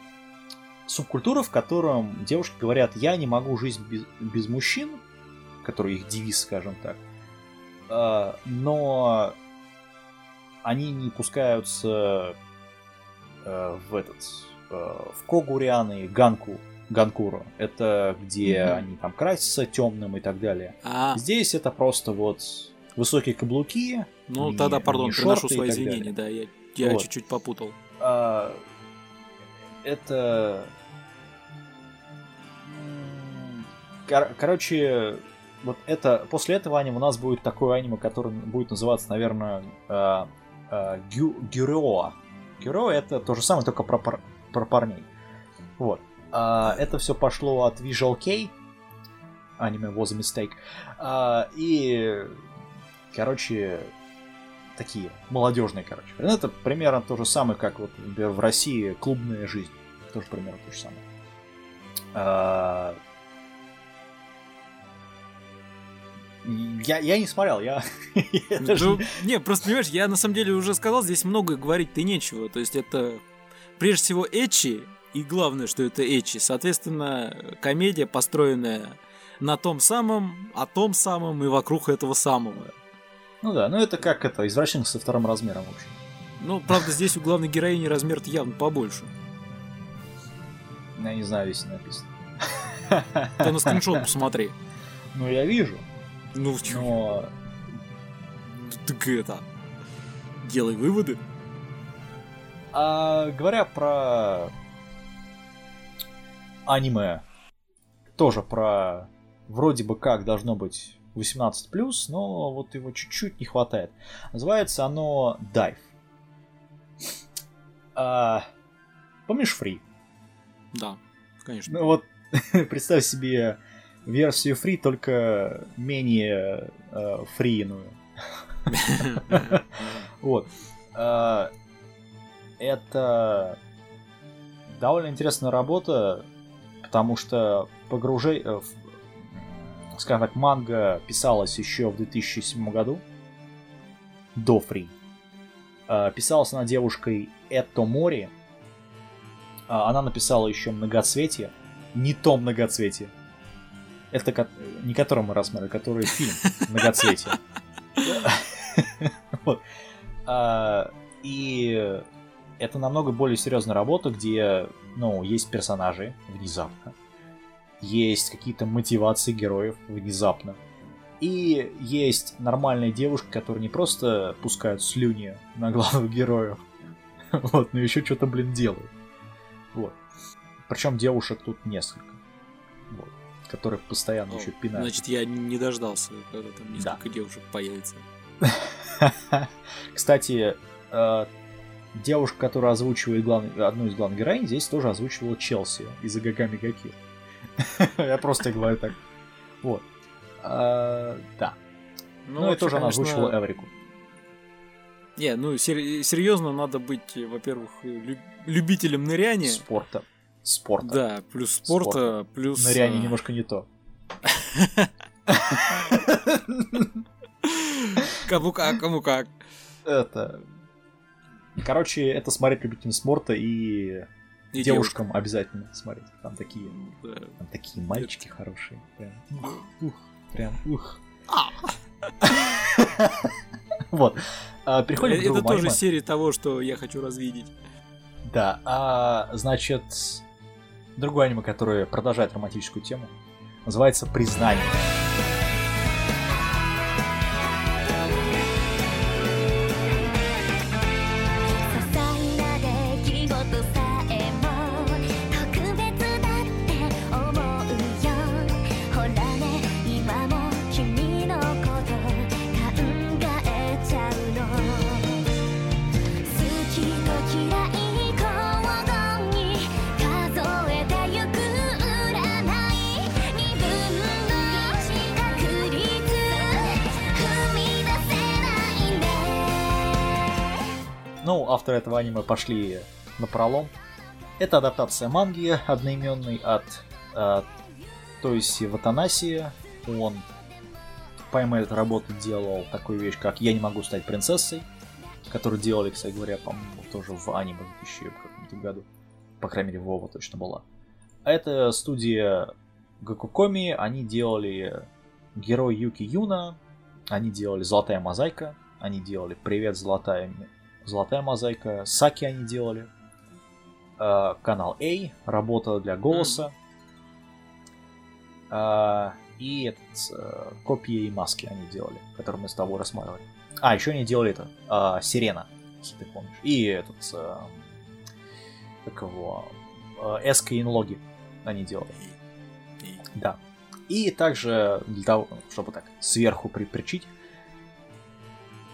субкультура, в котором девушки говорят, я не могу жить без, без мужчин, который их девиз, скажем так, но они не пускаются э, в этот э, в Когуриан и Ганку Ганкуру. Это где Мгм. они там красятся темным и так далее. А, Здесь это просто вот высокие каблуки. ну не- тогда, пардон, приношу и свои извинения, далее. да, я, я Вот. чуть-чуть попутал. А, это... кор- короче, вот это... После этого аниме у нас будет такое аниме, которое будет называться, наверное, Гю- Гюрео. Гюрео это то же самое, только про, пар- про парней. Вот. А, это все пошло от Visual K. Аниме was a mistake. А, и, короче, такие молодежные, короче. Ну, Это примерно то же самое, как вот, например, в России клубная жизнь. Тоже примерно то же самое. А, Я, я не смотрел, я... я даже Ну, не, просто понимаешь, я на самом деле уже сказал, здесь много говорить-то нечего. То есть это прежде всего эчи, и главное, что это эчи. Соответственно, комедия, построенная на том самом, о том самом и вокруг этого самого. Ну да, ну это как это, извращенка со вторым размером, в общем. Ну, правда, здесь у главной героини размер явно побольше. Я не знаю, если написано. Ты на скриншот посмотри. Ну, я вижу, Ну, но... так это... Делай выводы. А говоря про аниме, тоже про вроде бы как должно быть 18+, но вот его чуть-чуть не хватает. Называется оно Dive. А, помнишь Free? Да, конечно. Ну вот, представь себе версию Free, только менее э, фрийную. Вот. А, Это довольно интересная работа, потому что погружение... Скажем так, манга писалась еще в 2007 году, до Фри. Писалась она девушкой Этто Мори. Она написала еще многоцветие. Не то многоцветие. Это ко- не который мы рассматривали, который фильм многоцветие. А, И это намного более серьезная работа, где, ну, есть персонажи внезапно, есть какие-то мотивации героев внезапно, и есть нормальные девушки, которые не просто пускают слюни на главных героев, вот, но еще что-то, блин, делают. Вот. Причем девушек тут несколько. Вот. Которые постоянно еще пинают. Значит, я не дождался, когда там несколько девушек появится. Кстати, э, девушка, которая озвучивает главный- одну из главных героинь, здесь тоже озвучивала Челси из Агагами Гаки. Я просто говорю так. Вот. А, Да. Ну, и вообще, тоже она озвучивала Эврику. Не, ну сер- серьезно, надо быть, во-первых, лю- любителем ныряния. Спорта. Спорта. Да, плюс спорта, Спорта. плюс... Ныряние э, немножко не то. Кому как, кому как. Это... Короче, это смотреть любителям спорта и, И девушкам обязательно смотреть. Там такие, да. там такие мальчики хорошие. Прям, ух, ух, прям, ух. А. Вот. А, Переходим к Это тоже серия того, что я хочу развидеть. Да, а, значит, другое аниме, которое продолжает романтическую тему, называется «Признание». Ну, авторы этого аниме пошли на пролом. Это адаптация манги одноименной от э, Тойси Ватанаси. Он помимо этой работы делал такую вещь, как «Я не могу стать принцессой», которую делали, кстати говоря, по-моему, тоже в аниме в 2000 каком-то году. По крайней мере, Вова точно была. Это студия Гакукоми, они делали Герой Юки Юна, они делали Золотая мозаика, они делали Привет, Золотая, Золотая мозаика, Саки они делали, Э, канал A, работа для голоса, Э, и этот, э, копии и маски они делали, которые мы с тобой рассматривали. А, еще они делали это, э, Сирена, если ты помнишь. И этот, э, как его, э, Эска и Инлоги они делали. Да. И также, для того, чтобы так сверху припричить,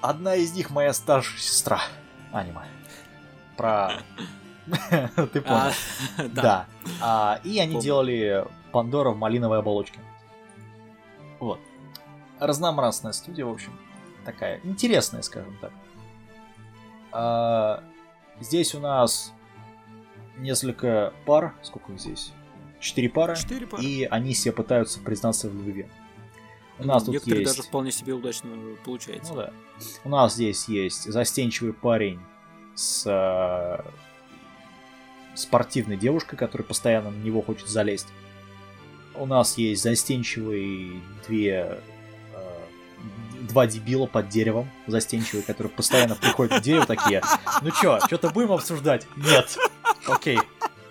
одна из них моя старшая сестра аниме. Про... Ты понял. А, да. А, и они делали Пандора в малиновой оболочке. Вот. Разнообразная студия, в общем. Такая интересная, скажем так. А, здесь у нас несколько пар. Сколько их здесь? Четыре пары. Четыре пары. И они все пытаются признаться в любви. У нас тут Некоторые есть... даже вполне себе удачно получается. Ну да. У нас здесь есть застенчивый парень с э, спортивной девушкой, которая постоянно на него хочет залезть. У нас есть застенчивые две э, два дебила под деревом застенчивые, которые постоянно приходят к дереву такие. Ну чё, что-то будем обсуждать? Нет. Окей.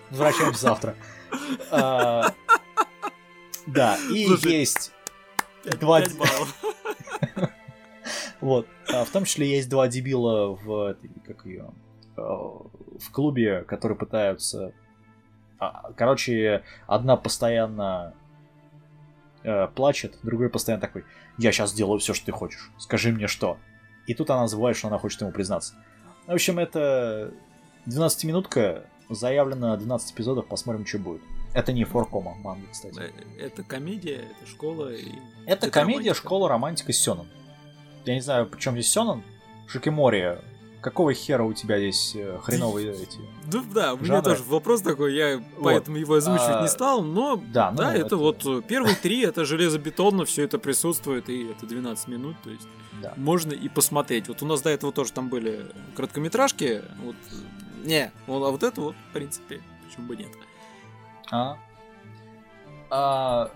Возвращаемся завтра. А, Да, и Слушай, есть Пять- два пять баллов. Вот. А в том числе есть два дебила в как ее, в клубе, которые пытаются. а, Короче, одна постоянно э, плачет, другой постоянно такой: Я сейчас сделаю все, что ты хочешь. Скажи мне что. И тут она забывает, что она хочет ему признаться. В общем, это 12-минутка, заявлено 12 эпизодов, посмотрим, что будет. Это не форкома манга, кстати. Э, Это комедия, это школа. и- Это Это комедия, романтика. школа, романтика, Сёнэн. Я не знаю, причем здесь Сёнэн. Шикимори, какого хера у тебя здесь э, хреновые эти... Ну да, у меня Жанры. тоже вопрос такой, я поэтому его озвучивать А, не стал, но Да, ну, да, это, это- вот э, первые три, это железобетонно, все это присутствует, и это 12 минут, то есть Да. можно и посмотреть. Вот у нас до этого тоже там были короткометражки, вот, не, вот, а вот это вот, в принципе, почему бы нет. А, а,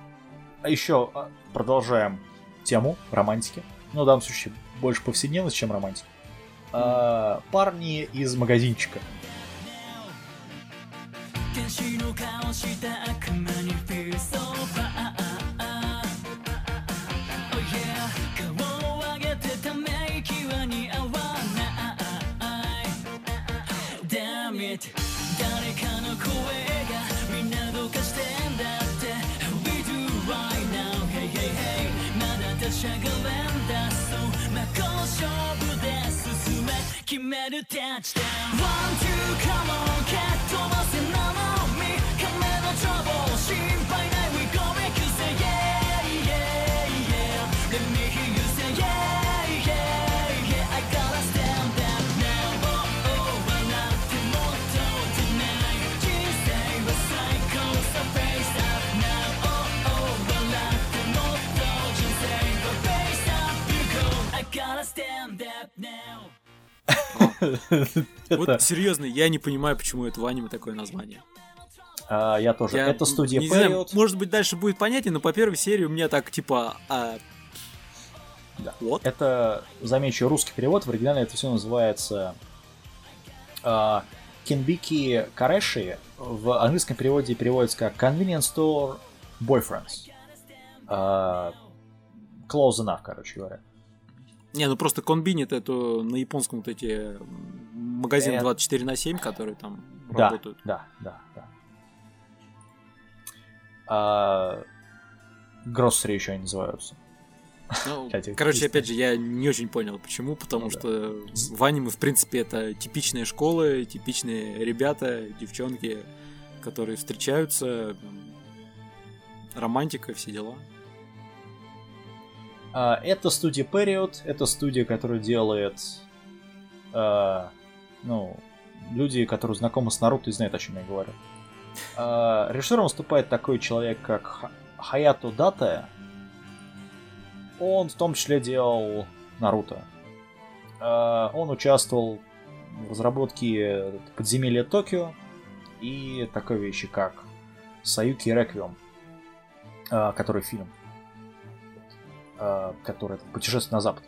а еще а, продолжаем тему романтики. Ну, в данном случае больше повседневность, чем романтика. А, парни из магазинчика. 天使の顔した 勝負で進め決めるタッチダウン Вот серьезно, я не понимаю, почему это в аниме такое название. а, я тоже. Я Это студия не знаю, может быть, дальше будет понятнее, но по первой серии у меня так, типа, а, Да. вот. Это, замечу, русский перевод. В оригинале это все называется а, Кинбики Кареши. В английском переводе переводится как Convenience Store Boyfriends. А, Close enough, короче говоря. Не, ну просто конбинит это на японском вот эти магазин Э. 24 на 7, которые там Да, работают. да, да, да. А, Гроссери еще они называются. Ну, короче, опять же, я не очень понял, почему, потому Ну да. что в аниме, в принципе, это типичные школы, типичные ребята, девчонки, которые встречаются, романтика, все дела. А, Это студия Period, это студия, которая делает, а, ну, люди, которые знакомы с Наруто и знают, о чем я говорю. А, Режиссером выступает такой человек, как Ха- Хаято Дата. Он в том числе делал Наруто. Он участвовал в разработке подземелья Токио и такой вещи, как Саюки Реквием, а, который фильм, а, который путешествует на запад.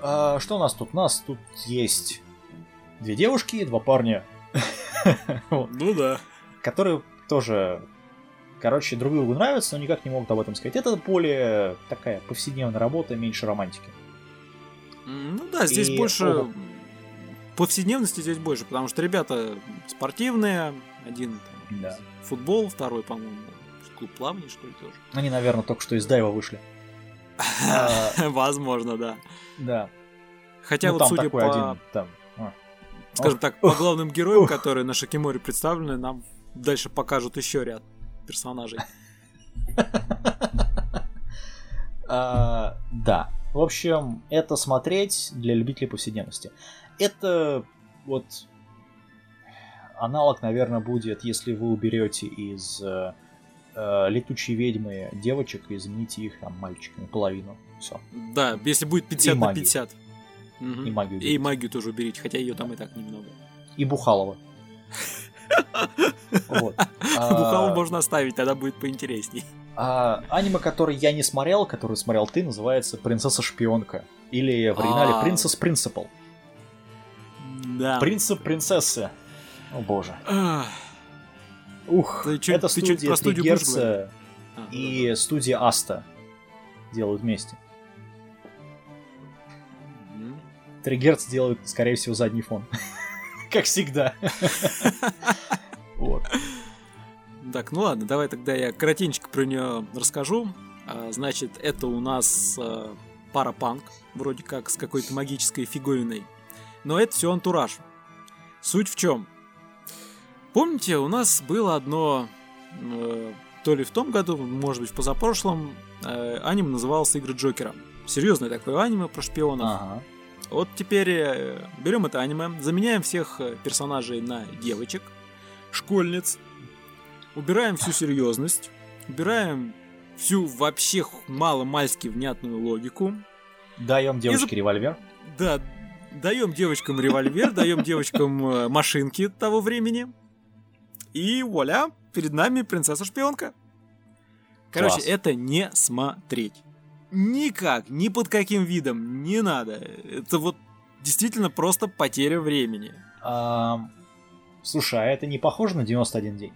А, Что у нас тут? У нас тут есть две девушки и два парня. Ну да. которые тоже, короче, друг другу нравятся, но никак не могут об этом сказать. Это более такая повседневная работа, меньше романтики. Ну да, здесь И больше... оба- Повседневности здесь больше, потому что ребята спортивные, один там, Да. футбол, второй, по-моему, клуб плавания, что ли, тоже. Они, наверное, только что из Дайва вышли. Возможно, да. Да. Хотя Ну, вот судя по, а. скажем так, по главным героям, которые на Шакиморе представлены, нам дальше покажут еще ряд персонажей. А, да. В общем, это смотреть для любителей повседневности. Это вот аналог, наверное, будет, если вы уберете из э, летучей ведьмы девочек и замените их там мальчиками половину. Все. Да, если будет 50 на магию. 50. Мгм. И магию. И уберите. магию тоже уберите, хотя ее там и так немного. И Бухалова. Вот. А, Бухалу можно оставить, тогда будет поинтересней. а, аниме, которое я не смотрел, которое смотрел ты, называется «Принцесса-шпионка». Или в оригинале А. «Принцесс Принципал». Да. Принцип принцессы. О боже. Ух, Ты это ты студия про студию Герца а, и студия Аста делают вместе. да-да. Мгм. Три Герц делают, скорее всего, задний фон. Как всегда. Вот. Так, ну ладно, давай тогда я коротенько про нее расскажу. А, Значит, это у нас а, парапанк, вроде как с какой-то магической фиговиной. Но это все антураж. Суть в чем? Помните, у нас было одно, э, то ли в том году, может быть в позапрошлом, э, аниме называлось «Игры Джокера». Серьезное такое аниме про шпионов. Ага. Вот теперь э, берем это аниме, заменяем всех э, персонажей на девочек, школьниц, убираем всю серьезность, убираем всю вообще мало-мальски внятную логику. Даем девочке зап- револьвер. Да, даем девочкам револьвер, даем девочкам э, машинки того времени. И вуаля, перед нами принцесса-шпионка. Короче, Класс. это не смотреть. Никак, ни под каким видом, не надо. Это вот действительно просто потеря времени. Ам, Слушай, а это не похоже на 91 день?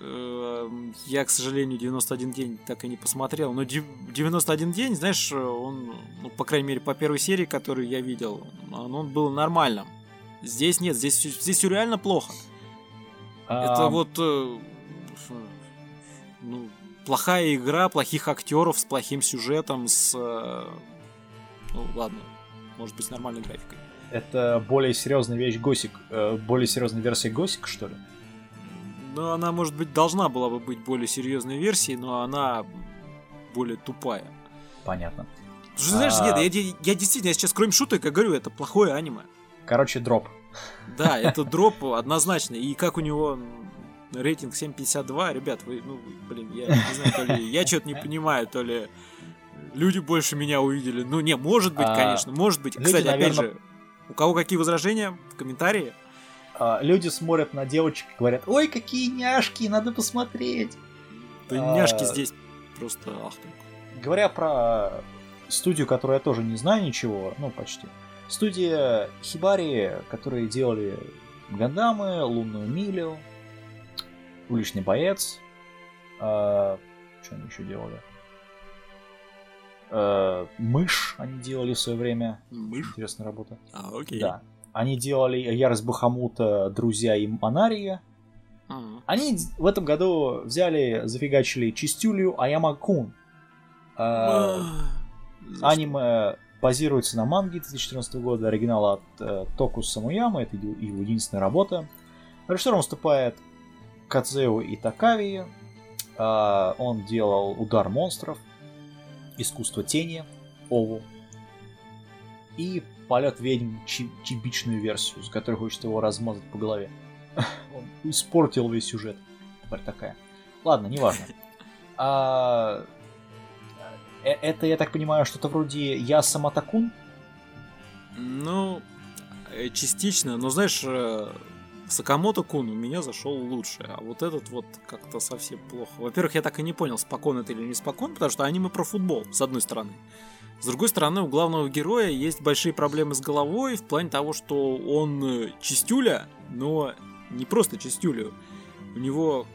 Эм, Я, к сожалению, 91 день так и не посмотрел. Но дев- 91 день, знаешь, он, ну, по крайней мере, по первой серии, которую я видел, он, он был нормальным. Здесь нет, здесь, здесь все реально плохо. Это вот э, ну, плохая игра, плохих актеров с плохим сюжетом, с э, ну ладно, может быть с нормальной графикой. Это более серьезная вещь Госик. э, Более серьезная версия Госик, что ли? Но она, может быть, должна была бы быть более серьезной версией, но она более тупая. Понятно. Потому что, знаешь, А. нет, я, я действительно я сейчас, кроме шуток, я говорю, это плохое аниме. Короче, дроп. Да, это дроп однозначно. И как у него рейтинг 7.52, ребят, вы, ну, блин, я не знаю, то ли я что-то не понимаю, то ли люди больше меня увидели. Ну, не, может быть, А, конечно, может быть. Кстати, опять же, у кого какие возражения, в комментарии. А, Люди смотрят на девочек и говорят, ой, какие няшки, надо посмотреть. Да А. няшки здесь просто ахтунг. Говоря про студию, которую я тоже не знаю ничего, ну почти. Студия Хибари, которые делали Гандамы, Лунную милю, Уличный боец. а, что они еще делали? А, Мышь они делали в свое время. Мышь? Интересная работа. А, окей. Да. Они делали Ярость Бахамута, Друзья и Монария. Ага. Они в этом году взяли, зафигачили Чистюлю Аяма Кун. А, За Аниме базируется на манге 2014 года, оригинал от э, Току Самуяма, это его единственная работа. Режиссером выступает Кадзео Итакави. А, он делал Удар монстров, Искусство тени, Ову и Полет ведьм чибичную версию, с которой хочет его размазать по голове. Он испортил весь сюжет. Теперь такая. Ладно, неважно. А, э, это, я так понимаю, что-то вроде Я Саматакун? Ну, э, частично, но знаешь, э, Сакамото Кун у меня зашел лучше, а вот этот вот как-то совсем плохо. Во-первых, я так и не понял, спокон это или не спокон, потому что аниме про футбол, с одной стороны. С другой стороны, у главного героя есть большие проблемы с головой в плане того, что он э, чистюля, но не просто чистюля. У него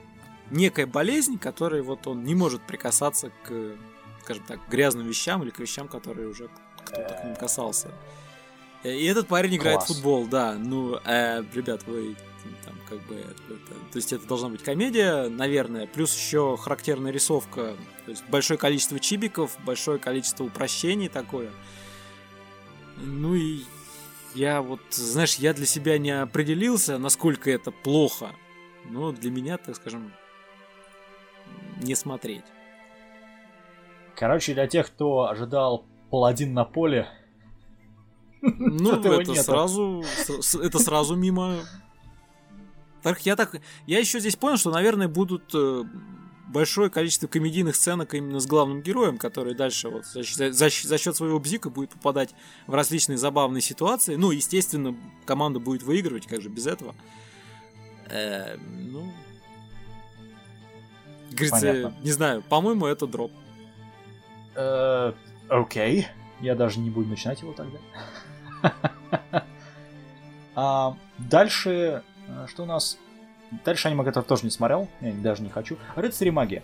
некая болезнь, которой вот он не может прикасаться к, скажем так, грязным вещам или к вещам, которые уже кто-то к ним касался. Э, И этот парень играет в Класс. футбол, да. Ну, э, ребят, вы там как бы... это- то есть это должна быть комедия, наверное. Плюс еще характерная рисовка. То есть большое количество чибиков, большое количество упрощений такое. Ну и я вот, знаешь, я для себя не определился, насколько это плохо. Но для меня, так скажем, не смотреть. Короче, для тех, кто ожидал паладин на поле, Ну, это сразу, это сразу мимо. Так, я так, я еще здесь понял, что, наверное, будут э, большое количество комедийных сценок именно с главным героем, который дальше вот за, счет- за за счет своего бзика будет попадать в различные забавные ситуации. Ну, естественно, команда будет выигрывать, как же без этого. Э, ну, говорится, Понятно. не знаю, по-моему, это дроп. Э, окей, я даже не буду начинать его тогда. А, Дальше, э, что у нас? Дальше аниме, который тоже не смотрел, я даже не хочу. Рыцари магии.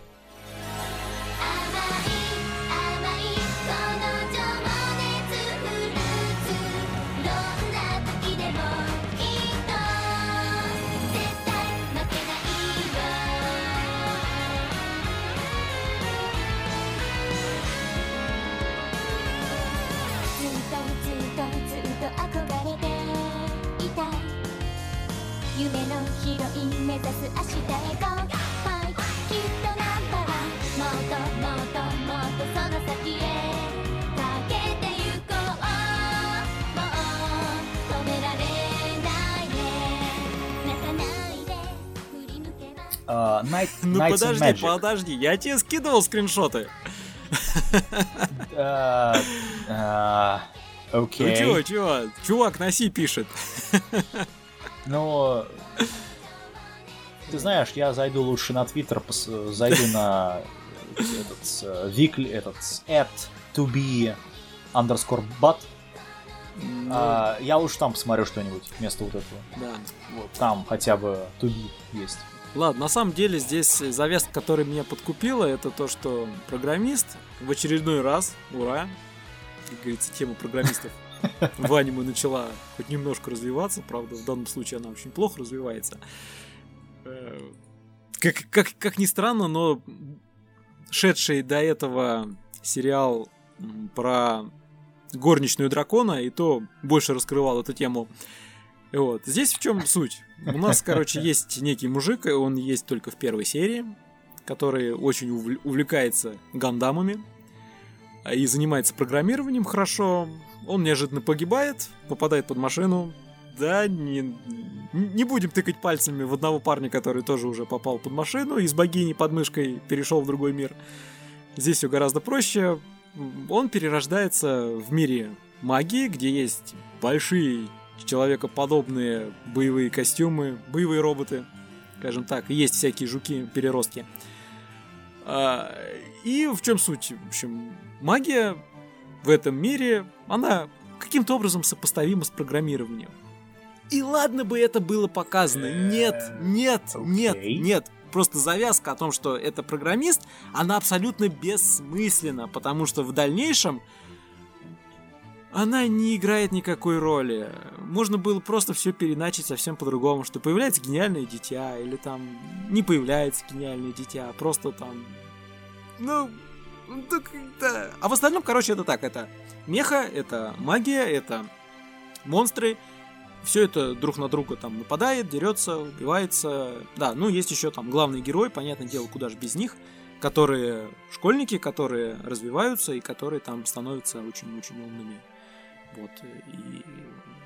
Ну Knights and подожди, Magic. подожди, я тебе скидывал скриншоты. А, а, Ну Окей. чего, чего? Чувак на Си пишет. Но ты знаешь, я зайду лучше на Твиттер, зайду на этот э, Викли, этот at to be underscore but. Ну, А, я лучше там посмотрю что-нибудь вместо вот этого. да. Вот там хотя бы to be есть. Ладно, на самом деле здесь завязка, которая меня подкупила, это то, что программист в очередной раз, ура, как говорится, тема программистов в аниме начала хоть немножко развиваться, правда, в данном случае она очень плохо развивается. Э, Как, как, как ни странно, но шедший до этого сериал про горничную дракона, и то больше раскрывал эту тему. Вот. Здесь в чем суть? У нас, короче, есть некий мужик, он есть только в первой серии, который очень увл- увлекается гандамами а, и занимается программированием хорошо. Он неожиданно погибает, попадает под машину. Да, не, не будем тыкать пальцами в одного парня, который тоже уже попал под машину и с богиней под мышкой перешел в другой мир. Здесь все гораздо проще. Он перерождается в мире магии, где есть большие человекоподобные боевые костюмы, боевые роботы, скажем так, есть всякие жуки-переростки. А, И в чем суть? В общем, магия в этом мире, она каким-то образом сопоставима с программированием. И ладно бы это было показано. Нет, нет, нет, окей. нет. Просто завязка о том, что это программист, она абсолютно бессмысленна, потому что в дальнейшем она не играет никакой роли. Можно было просто все переначить совсем по-другому, что появляется гениальное дитя, или там не появляется гениальное дитя, а просто там... Ну, ну, да. А в остальном, короче, это так, это меха, это магия, это монстры, все это друг на друга там нападает, дерется, убивается. Да, ну есть еще там главный герой, понятное дело, куда же без них, которые школьники, которые развиваются и которые там становятся очень-очень умными. Вот, и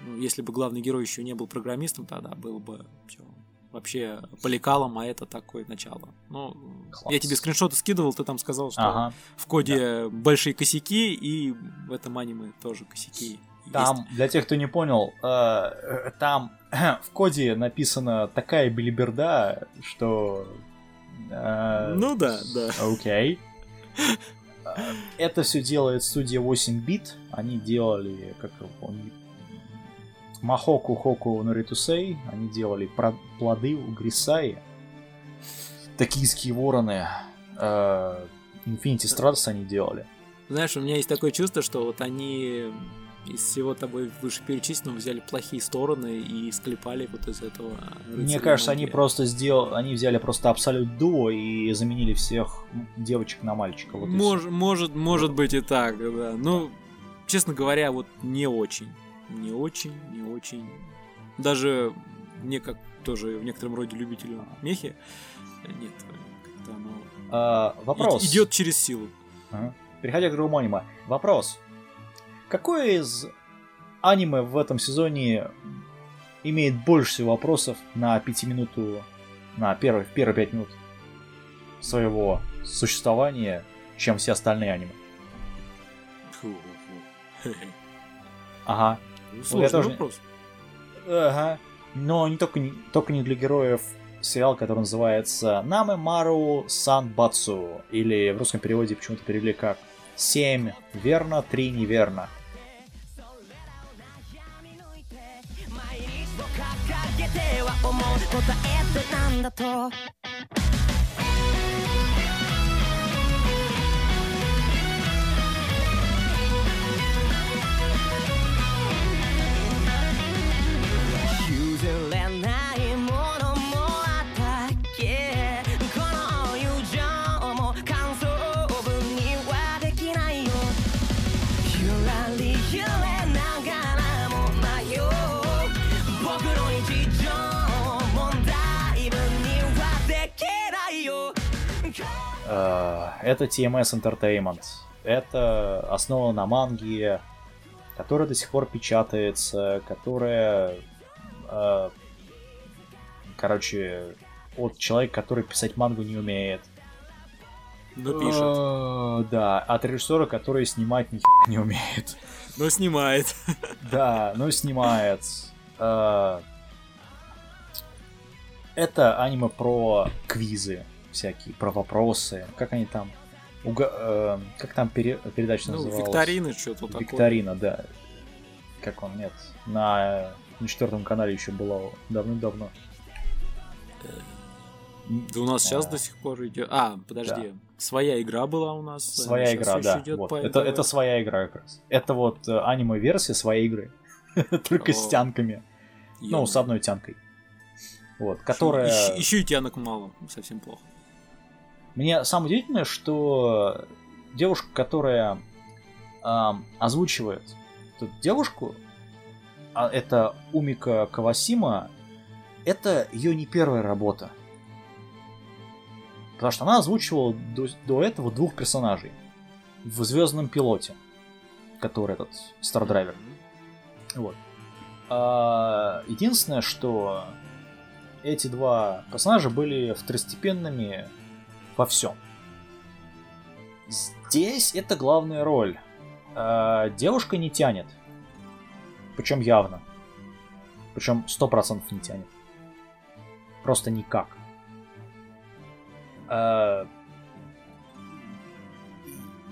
ну, если бы главный герой еще не был программистом, тогда было бы всё вообще поликалом, а это такое начало. Ну, Класс. я тебе скриншоты скидывал, ты там сказал, что Ага. в коде большие косяки, и в этом аниме тоже косяки Там, для тех, кто не понял, э, э, там в коде написана такая билиберда, что... э, Ну да, да. Окей. Э, Это все делает студия 8 бит. Они делали, как они- Махоку Хоку Наритусей. Они делали плоды у Грисаи. Токийские вороны. э, Infinity Stratus они делали. Знаешь, у меня есть такое чувство, что вот они из всего тобой вышеперечисленного взяли плохие стороны и склепали вот из этого. Мне кажется, они Монги. просто сделали, они взяли просто абсолют дуо и заменили всех девочек на мальчика. Вот. Мож- может, может быть и так, да. Ну, честно говоря, вот не очень. Не очень, не очень. Даже мне, как тоже в некотором роде любителю мехи, нет, как-то оно А, вопрос. идет через силу. Ага. Переходя к другому аниме. Вопрос. Какое из аниме в этом сезоне имеет больше всего вопросов на пятиминуту, на первые, в первые пять минут своего существования, чем все остальные аниме? Ага. Сложный тоже- вопрос. Ага. Но не только, не только не для героев сериал, который называется Наме Мару Санбацу. Или в русском переводе почему-то перевели как 7 верно, 3 неверно. は思う答えってなんだと譲れない Это TMS Entertainment. Это основано на манге, которая до сих пор печатается, которая... э, Короче, от человека, который писать мангу не умеет. Но пишет. Э, Да, от режиссера, который снимать ни не умеет. Но снимает. Да, ну снимает. Э, Это аниме про квизы всякие, про вопросы. Как они там? Уга- э, Как там пере- передача Ну, называлась? викторины, что-то такое. Викторина, да. Как он, нет. На, на четвертом канале еще было давно-давно. Да у нас сейчас А. до сих пор идет. А, подожди. Своя игра была у нас. Своя Щас игра, да. вот. Это, это своя игра как раз. Это вот э, аниме-версия своей игры. Только с О. тянками. Ну, с одной тянкой. Вот, которая... Еще, еще и тянок мало. Совсем плохо. Мне самое удивительное, что девушка, которая ам, озвучивает эту девушку, а это Умика Кавасима, это ее не первая работа. Потому что она озвучивала до, до этого двух персонажей в Звездном пилоте, который этот Стардрайвер. Вот. А, единственное, что эти два персонажа были второстепенными во всем. Здесь это главная роль. А, девушка не тянет. Причем явно. Причем сто процентов не тянет. Просто никак. А,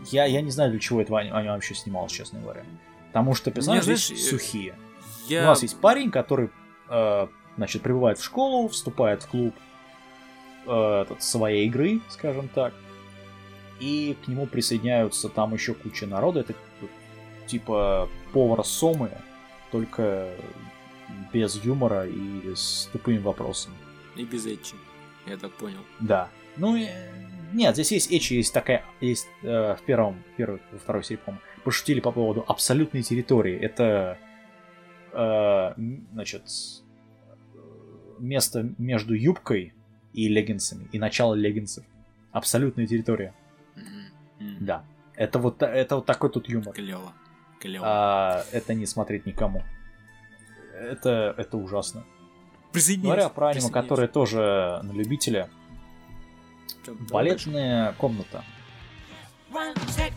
я, я не знаю, для чего аниме аниме вообще снималось, честно говоря. Потому что персонажи знаешь, здесь э, сухие. Я... У нас есть парень, который, э, значит, прибывает в школу, вступает в клуб э, этот, своей игры, скажем так, и к нему присоединяются там еще куча народа. Это типа повар Сомы, только без юмора и с тупыми вопросами. И без Эчи. Я так понял. Да. Ну, и- нет, здесь есть Эчи, есть такая, есть э, в первом, первой, во второй серии, по-моему, пошутили по поводу абсолютной территории. Это, э, значит, место между юбкой и леггинсами, и начало леггинсов. Абсолютная территория. Да. Это вот, это вот такой тут юмор. Клево. Клево. А, это не смотреть никому. Это, это ужасно. Говоря про аниме, которое тоже на любителя, балетная комната. One, sec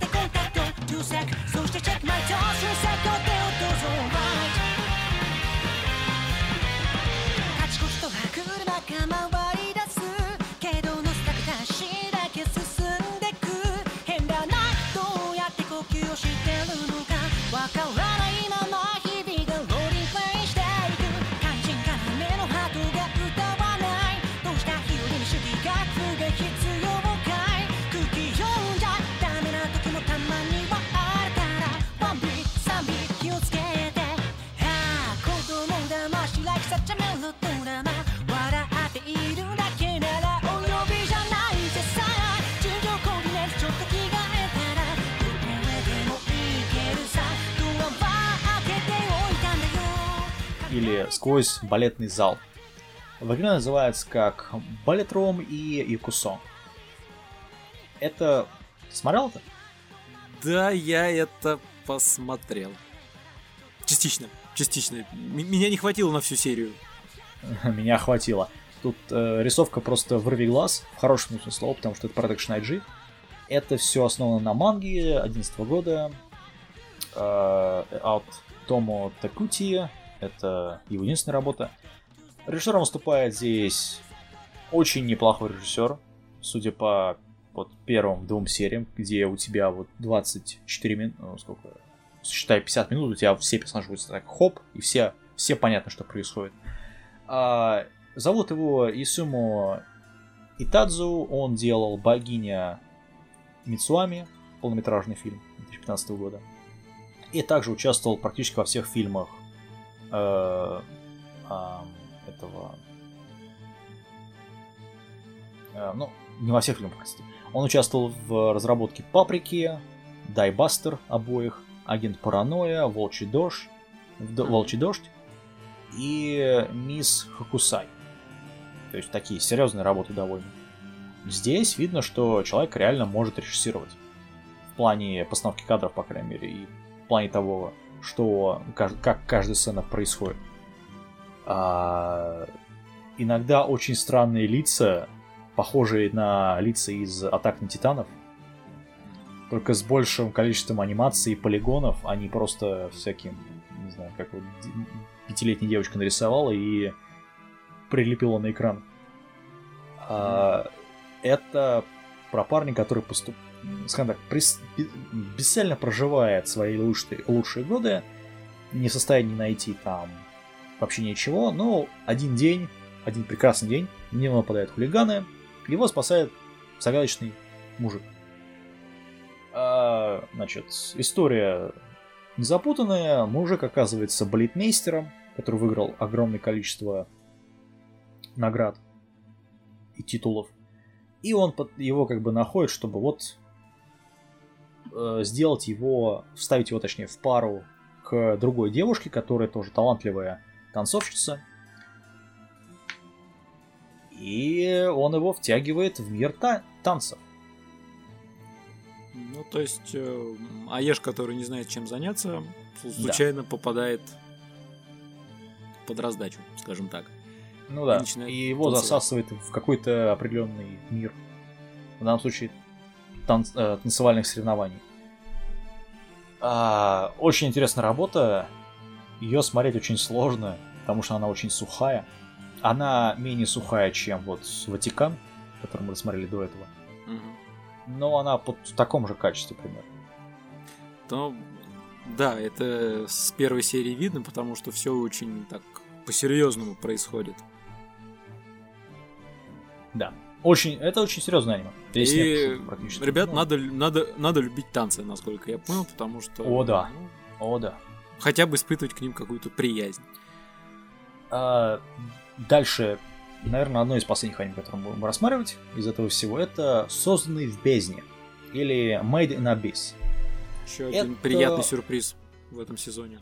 или сквозь балетный зал. В оригинале называется как Балетром и Якусон. Это... Смотрел это? Да, я это посмотрел. Частично, частично. М- меня не хватило на всю серию. Меня хватило. Тут э, рисовка просто вырви глаз, в хорошем смысле слова, потому что это Production IG. Это все основано на манге 11 года э, от Томо Такути. Это его единственная работа. Режиссером выступает здесь очень неплохой режиссер, судя по вот первым двум сериям, где у тебя вот 24 минут, ну, сколько, считай 50 минут, у тебя все персонажи будут так хоп, и все, все понятно, что происходит. А, зовут его Исуму Итадзу, он делал «Богиня Мицуами», полнометражный фильм 2015 года. И также участвовал практически во всех фильмах э, ам, этого... э, ну, не во всех фильмах, простите. Он участвовал в разработке «Паприки», «Дайбастер» обоих, «Агент Паранойя», «Волчий дождь», «Волчий дождь» и «Мисс Хакусай». То есть такие серьезные работы довольно. Здесь видно, что человек реально может режиссировать. В плане постановки кадров, по крайней мере, и в плане того, что как каждая сцена происходит. А, иногда очень странные лица, похожие на лица из Атак на Титанов, только с большим количеством анимаций и полигонов, они просто всяким, не знаю, как вот пятилетняя девочка нарисовала и прилепила на экран. А, это про парня, который поступ... скажем так, прис- бе- бесцельно проживает свои лучшие, лучшие годы, не в состоянии найти там вообще ничего, но один день, один прекрасный день, на него нападают хулиганы, его спасает загадочный мужик. А, значит, история незапутанная, мужик оказывается балетмейстером, который выиграл огромное количество наград и титулов. И он под- его как бы находит, чтобы вот э, сделать его, вставить его точнее в пару к другой девушке, которая тоже талантливая танцовщица. И он его втягивает в мир та- танцев. Ну, то есть, э, Аеш, который не знает, чем заняться, случайно попадает под раздачу, скажем так. Ну да. начинает И его танцевать. засасывает в какой-то определенный мир. В данном случае танц- э, танцевальных соревнований. А, очень интересная работа. Ее смотреть очень сложно, потому что она очень сухая. Она менее сухая, чем вот Ватикан, который мы смотрели до этого. Мгм. Но она под в таком же качестве примерно. То, да, это с первой серии видно, потому что все очень так по-серьезному происходит. Да. Очень, это очень серьезное аниме. Здесь И, практически. ребят, Ну, надо, надо, надо любить танцы, насколько я понял, потому что... О, да. ну, О, да. хотя бы испытывать к ним какую-то приязнь. А, дальше, наверное, одно из последних аниме, которое мы будем рассматривать из этого всего, это «Созданный в бездне» или «Made in Abyss». Еще один Это- приятный сюрприз в этом сезоне.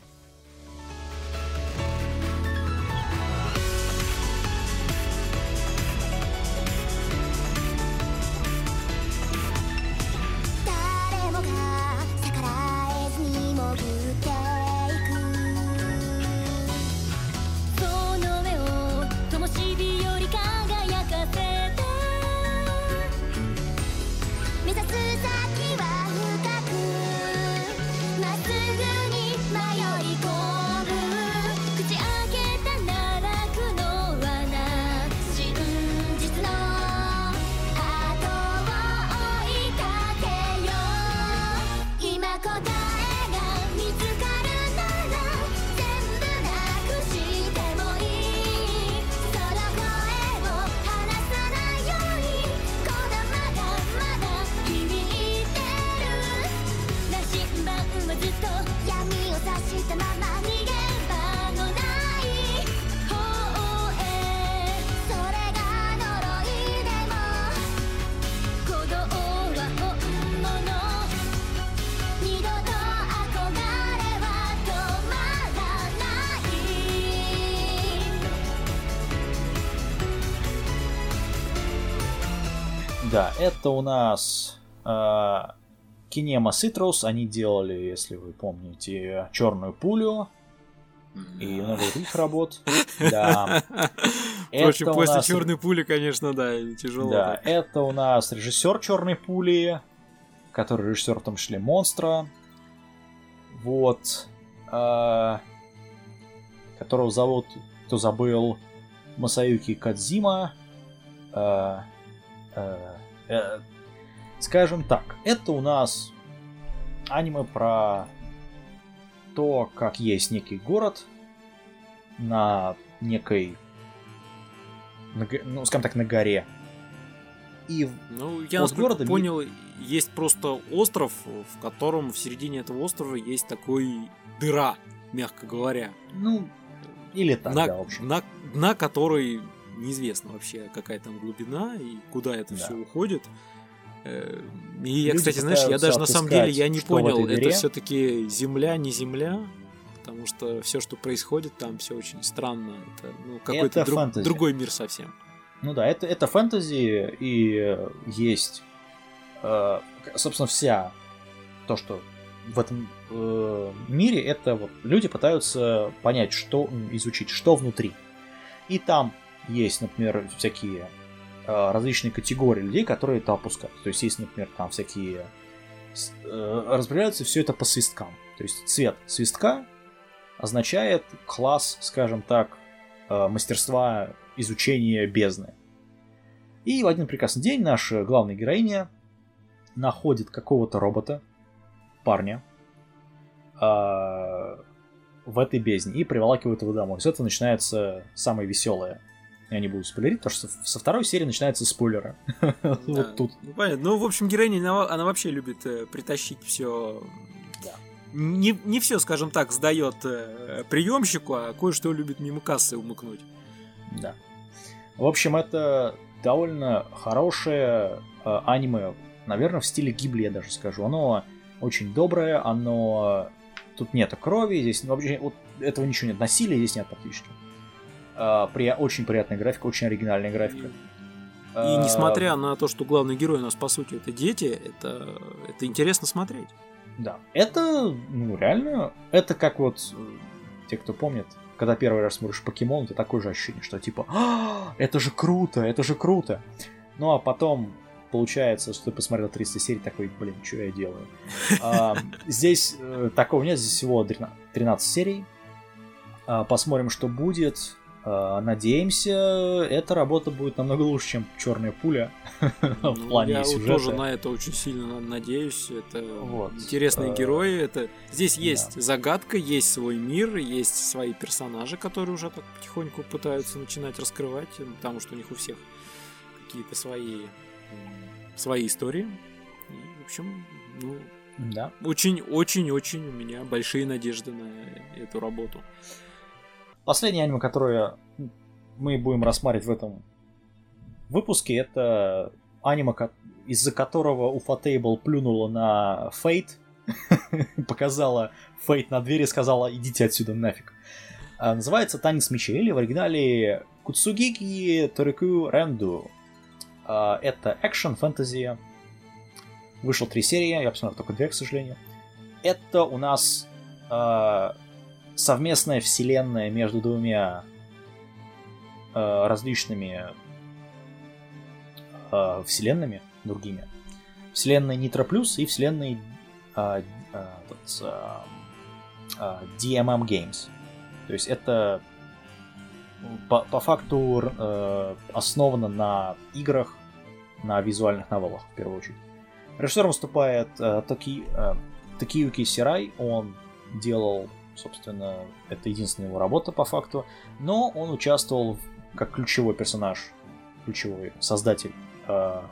Это у нас э, Kinema Citrus. Они делали, если вы помните, черную пулю и много других работ. Да. Впрочем, Это после нас- черной пули, конечно, да, тяжело. Да, так. это у нас режиссер Черной пули, который режиссер в том числе монстра. Вот. а, которого зовут, кто забыл, Масаюки Кадзима. А, э, скажем так, это у нас аниме про то, как есть некий город на некой, ну, скажем так, на горе. И Ну, я, От города ми- понял, есть просто остров, в котором в середине этого острова есть такой дыра, мягко говоря. Ну, или так, на, да, в общем. на, на которой неизвестно вообще, какая там глубина и куда это Да. все уходит. Э, И я, кстати, знаешь, я даже на самом деле я не понял, это все-таки земля, не земля, потому что все, что происходит там, все очень странно. Это ну, какой-то друг- другой мир совсем. Ну да, это, это фэнтези, и э, есть, э, собственно, вся то, что в этом э, мире, это вот люди пытаются понять, что изучить, что внутри. И там есть, например, всякие э, различные категории людей, которые это опускают. То есть есть, например, там всякие... э, распределяется все это по свисткам. То есть цвет свистка означает класс, скажем так, э, мастерства изучения бездны. И в один прекрасный день наша главная героиня находит какого-то робота, парня, в этой бездне и приволакивает его домой. С этого начинается самое веселое. Я не буду спойлерить, потому что со второй серии начинаются спойлеры. Да. Вот тут. Ну, понятно. Ну, в общем, героиня, она, она вообще любит э, притащить все. Да. Не, не все, скажем так, сдает э, приемщику, а кое-что любит мимо кассы умыкнуть. Да. В общем, это довольно хорошее э, аниме, наверное, в стиле Гибли, я даже скажу. Оно очень доброе, оно... Тут нет крови, здесь вообще вот этого ничего нет. Насилия здесь нет практически. А, при... Очень приятная графика, очень оригинальная графика. И несмотря на то, что главный герой у нас, по сути, это дети, это, это интересно смотреть. Да. Это, ну, реально, это как вот, э, те, кто помнит, когда первый раз смотришь покемон, это такое же ощущение, что типа, «А, это же круто, это же круто. Ну, а потом получается, что ты посмотрел 300 серий, такой, блин, что я делаю? А, Здесь э, такого нет, здесь всего 13 серий. А, Посмотрим, что будет. А, Надеемся, эта работа будет намного лучше, чем черная пуля в Ну, плане я сюжета. тоже на это очень сильно надеюсь. Это Вот. интересные Э, герои. Это здесь да. есть загадка, есть свой мир, есть свои персонажи, которые уже так потихоньку пытаются начинать раскрывать, э, потому что у них у всех какие-то свои свои истории. И, в общем, ну, Да. очень-очень-очень у меня большие надежды на эту работу. Последнее аниме, которое мы будем рассматривать в этом выпуске, это аниме, из-за которого Уфатейбл плюнула на Фейт, показала Фейт на двери и сказала «идите отсюда нафиг». А, Называется «Танец мечей» или в оригинале «Куцугики Торику Ренду». А, Это экшен, фэнтези. Вышло три серии, я посмотрел только две, к сожалению. Это у нас а, совместная вселенная между двумя э, различными э, вселенными другими. Вселенной Нитро Плюс и вселенной э, э, э, э, DMM Games. То есть это по, по факту э, основано на играх, на визуальных новеллах, в первую очередь. Режиссером выступает э, Таки, э, Такиюки Сирай. Он делал, собственно, это единственная его работа по факту. Но он участвовал как ключевой персонаж, ключевой создатель э,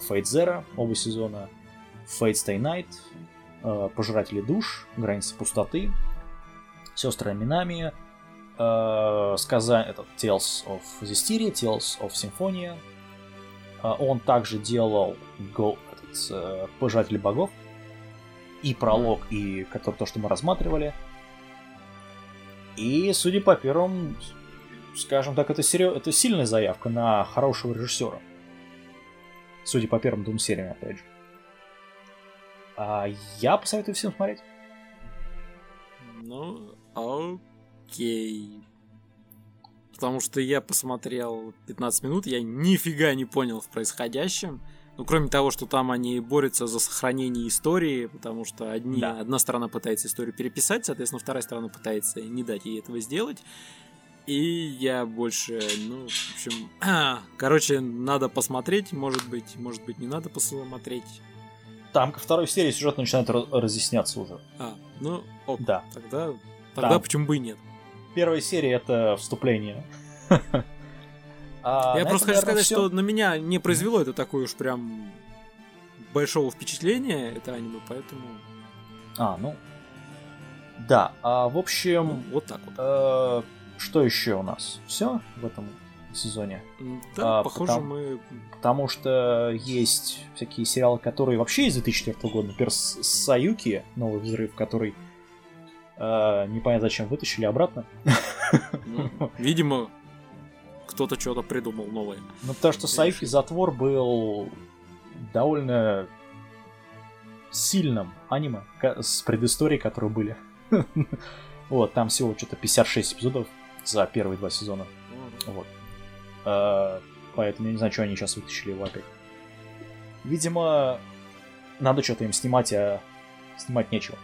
Fate Zero оба сезона, Fate Stay Night, э, Пожиратели душ, Границы пустоты, Сестры Минами, э, сказа... этот Tales of Zestiria, Tales of Symphonia. Он также делал Go... этот, Пожиратели богов и пролог, и который, то, что мы рассматривали. И, судя по первым, скажем так, это, серьё- это сильная заявка на хорошего режиссера. Судя по первым двум сериям, опять же. А я посоветую всем смотреть. Ну, окей. Потому что я посмотрел 15 минут, я нифига не понял в происходящем. Ну, кроме того, что там они борются за сохранение истории, потому что одни, Да. одна сторона пытается историю переписать, соответственно, вторая сторона пытается не дать ей этого сделать. И я больше, ну, в общем, короче, надо посмотреть, может быть, может быть, не надо посмотреть. Там ко второй серии сюжет начинает разъясняться уже. А, ну, ок, Да. тогда, тогда Там. почему бы и нет? Первая серия это вступление. А Я просто этом, хочу наверное, сказать, всё. что на меня не произвело это такое уж прям большого впечатления, это аниме, поэтому А, ну. Да, а в ну, общем, вот так вот. э, что еще у нас? Все в этом сезоне? Да, а, похоже, потом- мы... Потому что есть всякие сериалы, которые вообще из 2004 года. Например, Саюки, новый взрыв, который э, непонятно зачем вытащили обратно. ну, видимо, кто-то что-то придумал новое. Ну, потому что Саюки Затвор был довольно сильным аниме с предысторией, которые были. Вот, там всего что-то 56 эпизодов за первые два сезона. Вот. Э, Поэтому я не знаю, что они сейчас вытащили его опять. Видимо, надо что-то им снимать, а снимать нечего.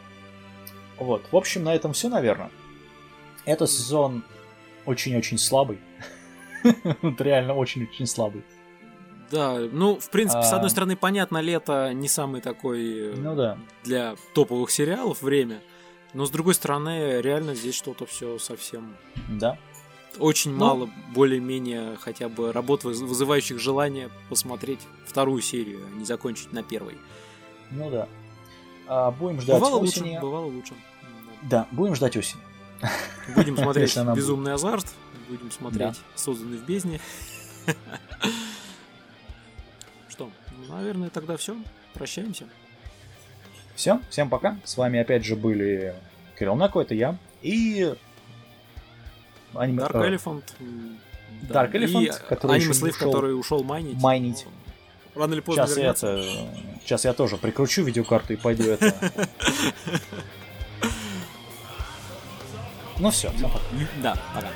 Вот. В общем, на этом все, наверное. Этот сезон очень-очень слабый. Вот Реально очень-очень слабый. Да, ну, в принципе, с А. одной стороны, понятно, лето не самый такой э, Ну да. для топовых сериалов время, но с другой стороны, реально здесь что-то все совсем Да. очень Ну. мало более-менее хотя бы работ, выз- вызывающих желание посмотреть вторую серию, а не закончить на первой. Ну да. А, будем ждать Бывало лучше, осени. бывало лучше. Да, будем ждать осени. Да. Будем смотреть будет. «Безумный азарт», будем смотреть «Созданный в бездне». Что, ну, наверное, тогда все. Прощаемся. Все, всем пока. С вами опять же были Кирилл Нако, это я. И... Аниме... Dark э, Elephant. да. Dark Elephant, И который Аниме Slave, ушел который ушел майнить. майнить. Рано или поздно Сейчас вернется. это... Сейчас я тоже прикручу видеокарту и пойду это... Ну все, всем пока. Да, пока.